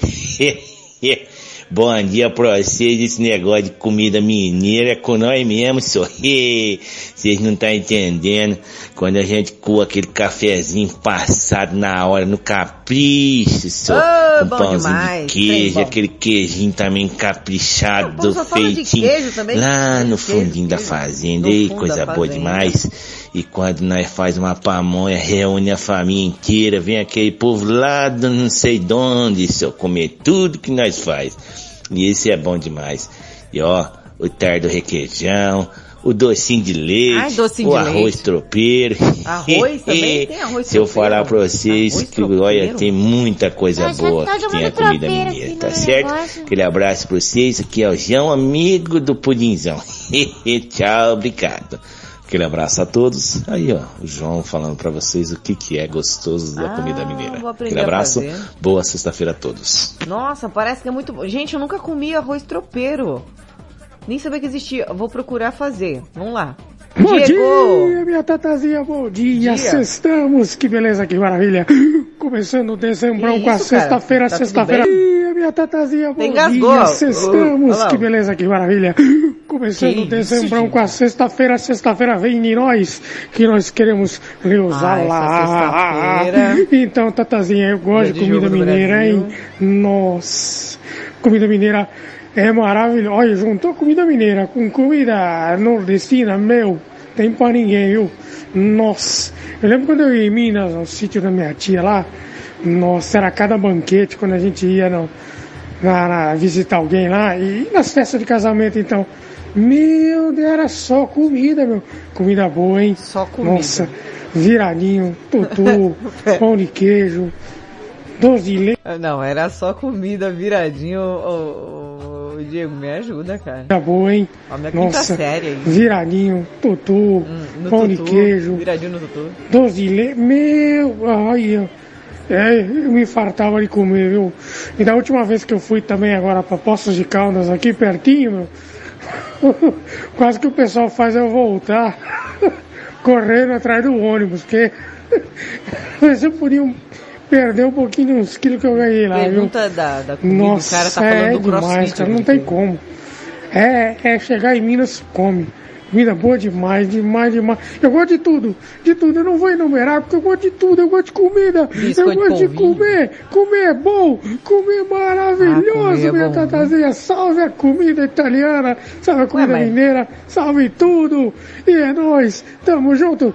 S27: *laughs* *laughs*
S28: Bom dia pra vocês, esse negócio de comida mineira é com nós mesmo, só. Vocês não estão entendendo. Quando a gente coa aquele cafezinho passado na hora, no capricho.
S2: Ah,
S28: com
S2: bom
S28: pãozinho
S2: demais,
S28: de queijo,
S2: bem
S28: aquele queijinho também caprichado,
S2: de
S28: feitinho.
S2: queijo também.
S28: Lá no
S2: Queijo,
S28: fundinho da
S2: queijo.
S28: fazenda,
S2: No
S28: ei, coisa
S2: da
S28: boa
S2: fazenda.
S28: demais. E quando nós faz uma pamonha, reúne a família inteira, vem aquele povo lá do não sei de onde, só comer tudo que nós faz. E esse é bom demais. E ó, o tar do requeijão, o docinho de leite,
S2: Ai, docinho
S28: o
S2: de
S28: arroz
S2: leite.
S28: tropeiro.
S2: Arroz *laughs* também? Tem arroz
S28: Se eu falar pra vocês que, olha, tem muita coisa
S4: Nossa,
S28: boa
S4: todo
S28: que tem a comida mineira, tá certo?
S4: negócio.
S28: Aquele abraço pra vocês, aqui é o João, amigo do Pudinzão. *laughs* Tchau, obrigado.
S27: Aquele abraço a todos. Aí, ó, o João falando pra vocês o que que é gostoso da comida mineira.
S2: Ah, vou
S27: Aquele abraço. Boa sexta-feira a todos.
S2: Nossa, parece que é muito bom. Gente, eu nunca comi arroz tropeiro. Nem sabia que existia. Vou procurar fazer. Vamos lá.
S10: Bom
S2: Diego!
S10: dia, minha tatazinha, bom dia.
S2: Dia.
S10: Sextamos, que beleza, que maravilha. Começando o dezembrão
S2: Que
S10: com a sexta-feira,
S2: Tá
S10: sexta-feira. Bom dia,
S29: minha tatazinha, bom dia, sextamos, que beleza, que maravilha. Começando
S2: Que
S29: o dezembrão
S2: isso,
S29: com a sexta-feira, sexta-feira vem em nós, que nós queremos reusar
S2: Ah.
S29: Então, tatazinha, eu gosto de
S2: de
S29: comida mineira, hein? Nossa, comida mineira é maravilhosa. Olha, juntou comida mineira com comida nordestina, meu, tem pra ninguém, viu? Nossa, eu lembro quando eu ia em Minas, no sítio da minha tia lá, nossa, era cada banquete quando a gente ia no, na, na- visitar alguém lá, e nas festas de casamento então. Meu Deus, era só comida, meu. Comida boa, hein?
S2: Só comida.
S29: Nossa, viradinho, tutu, *laughs* pão de queijo, doce de leite.
S2: Não, era só comida viradinho. Ô, ô, ô, Diego, me ajuda, cara.
S29: Tá boa, hein?
S2: A minha
S29: Nossa,
S2: série aí.
S29: viradinho, tutu,
S2: No
S29: pão de
S2: tutu,
S29: queijo,
S2: Viradinho no tutu.
S29: de leite. Meu, ai, é, eu me fartava de comer, viu? E da última vez que eu fui também agora pra Poços de Caldas, aqui pertinho, meu, *laughs* quase que o pessoal faz eu voltar *laughs* correndo atrás do ônibus, porque *laughs* eu podia perder um pouquinho dos quilos que eu ganhei lá, viu?
S2: Pergunta da, da comida,
S29: Nossa,
S2: o cara tá falando
S29: é
S2: do
S29: demais, cara, não
S2: aqui.
S29: tem como. É, é chegar em Minas, come. Comida boa demais, demais, demais. Eu gosto de tudo, de tudo. Eu não vou enumerar porque eu gosto de tudo. Eu gosto de comida.
S2: Biscoito
S29: eu gosto de comer. Comer é bom. Comer é maravilhoso,
S2: Ah, comer é
S29: minha tatazinha. Salve a comida italiana, salve a comida
S2: mas-
S29: mineira, salve tudo. E é nóis, tamo junto.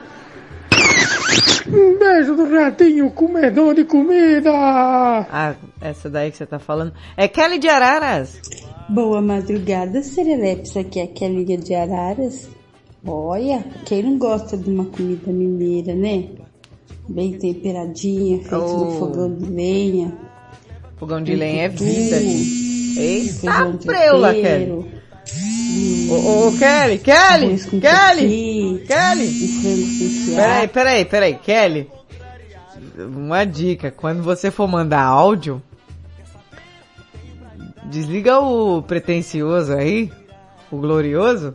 S29: Um beijo do ratinho, comedor de comida.
S2: Ah, essa daí que você tá falando. É Kelly de Araras.
S30: Boa madrugada, Serelepes. Aqui é a Kelinha de Araras. Olha, quem não gosta de uma comida mineira, né? Bem temperadinha, feita
S2: Oh.
S30: no fogão de lenha.
S2: Fogão de lenha é vida. Eita, preula,
S30: tropeiro,
S2: Ô, Kelly, Kelly, Kelly, Kelly. Peraí, peraí, peraí, Kelly. Uma dica, quando você for mandar áudio, desliga o pretencioso aí, o glorioso,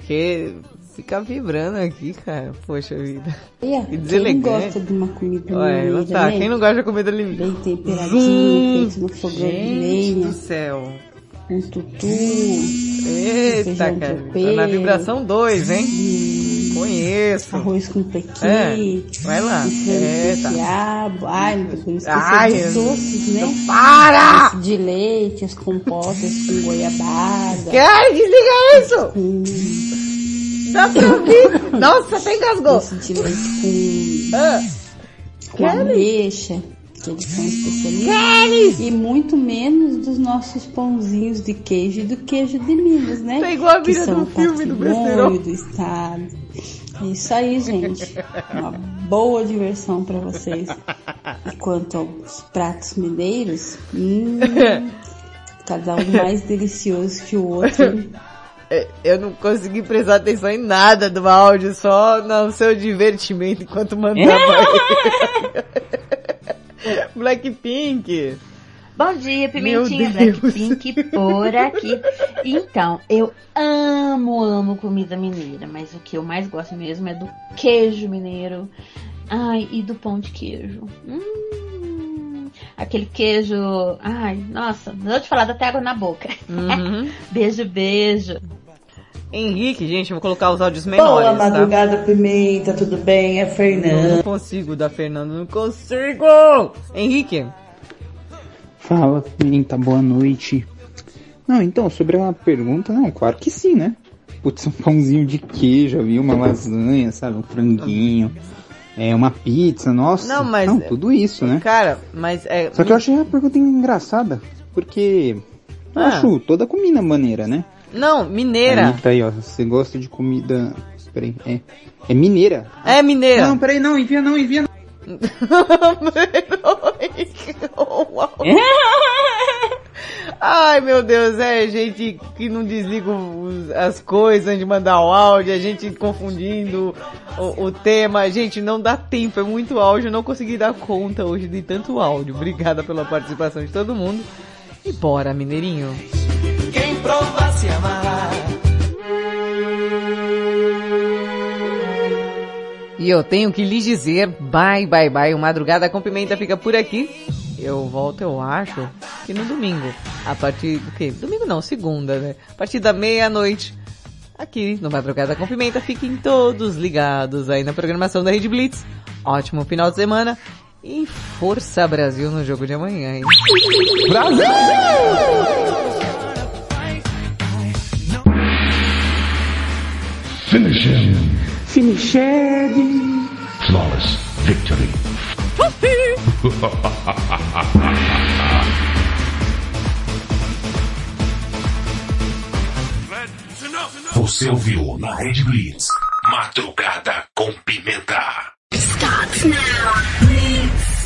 S2: que fica vibrando aqui, cara. Poxa vida.
S30: Olha, *laughs*
S2: Que
S30: quem não
S2: deselegante.
S30: gosta de uma comida
S2: Ué, não tá.
S30: né?
S2: Quem não gosta de comida li...
S30: Bem temperadinha,
S2: Zum.
S30: feita no fogão de lenha.
S2: do céu.
S30: Um tutu.
S2: Eita, cara. Tá na vibração 2, hein? Conheço.
S30: Arroz com pequi.
S2: É, vai lá. Eita.
S30: com quiabo. Ai, não podemos esquecer
S2: Ai,
S30: dos doces, né?
S2: Para!
S30: Doce de leite, as compostas com goiabada.
S2: Kelly, desliga isso!
S30: Com
S2: Dá pra ouvir? *laughs* Nossa, até engasgou.
S30: doce de leite com,
S2: Ah,
S30: com ameixa, que eles são especialistas. E muito menos dos nossos pãozinhos de queijo e do queijo de Minas, né?
S2: Tá igual a
S30: que são
S2: do filme do besterol.
S30: do estado. É isso aí, gente. Uma boa diversão pra vocês. E quanto aos pratos mineiros, hum, *laughs* cada um mais delicioso que o outro.
S2: É, Eu não consegui prestar atenção em nada do áudio, só no seu divertimento enquanto mandava. *laughs* *laughs* *laughs* Blackpink.
S31: Bom dia, Pimentinha. Blackpink por aqui. Então, eu amo, amo comida mineira, mas o que eu mais gosto mesmo é do queijo mineiro. Ai, e do pão de queijo. Hum, aquele queijo. Ai, nossa, não vou te falar, dá até água na boca.
S2: Uhum. *laughs*
S31: beijo, beijo.
S2: Henrique, gente, eu vou colocar os áudios menores.
S32: Boa
S2: tá?
S32: madrugada, Pimenta, tudo bem? É
S2: Não,
S32: Fernando.
S2: não consigo da Fernando, não consigo! Henrique,
S33: Fala, Pimenta, boa noite. Não, então, sobre a pergunta, não, claro que sim, né? Putz, um pãozinho de queijo ali, uma lasanha, sabe? Um franguinho, é, uma pizza, nossa.
S2: Não, mas-
S33: Não, tudo isso, né?
S2: cara, mas é.
S33: Só que eu achei a pergunta engraçada, porque eu
S2: Ah.
S33: acho toda comida maneira, né?
S2: Não, mineira.
S33: Aí, tá aí, ó, você gosta de comida... Peraí, é... É mineira?
S2: É mineira.
S33: Não, peraí, não, envia não, envia não. *laughs*
S2: Ai meu Deus, é gente que não desliga os- as coisas de mandar o áudio, a gente confundindo o, o tema, gente, não dá tempo, é muito áudio, eu não consegui dar conta hoje de tanto áudio. Obrigada pela participação de todo mundo. E bora, mineirinho. E eu tenho que lhes dizer bye, bye, bye. O Madrugada com Pimenta fica por aqui. Eu volto, eu acho, que no domingo, a partir do quê? Domingo não, segunda, né? A partir da meia-noite, aqui no Madrugada com Pimenta, fiquem todos ligados aí na programação da Rede Blitz. Ótimo final de semana e força Brasil no jogo de amanhã, hein?
S14: Finish him.
S29: Finished.
S14: Flawless victory. *laughs* Você ouviu na Red Blitz. Madrugada com pimenta. Start now. Blitz.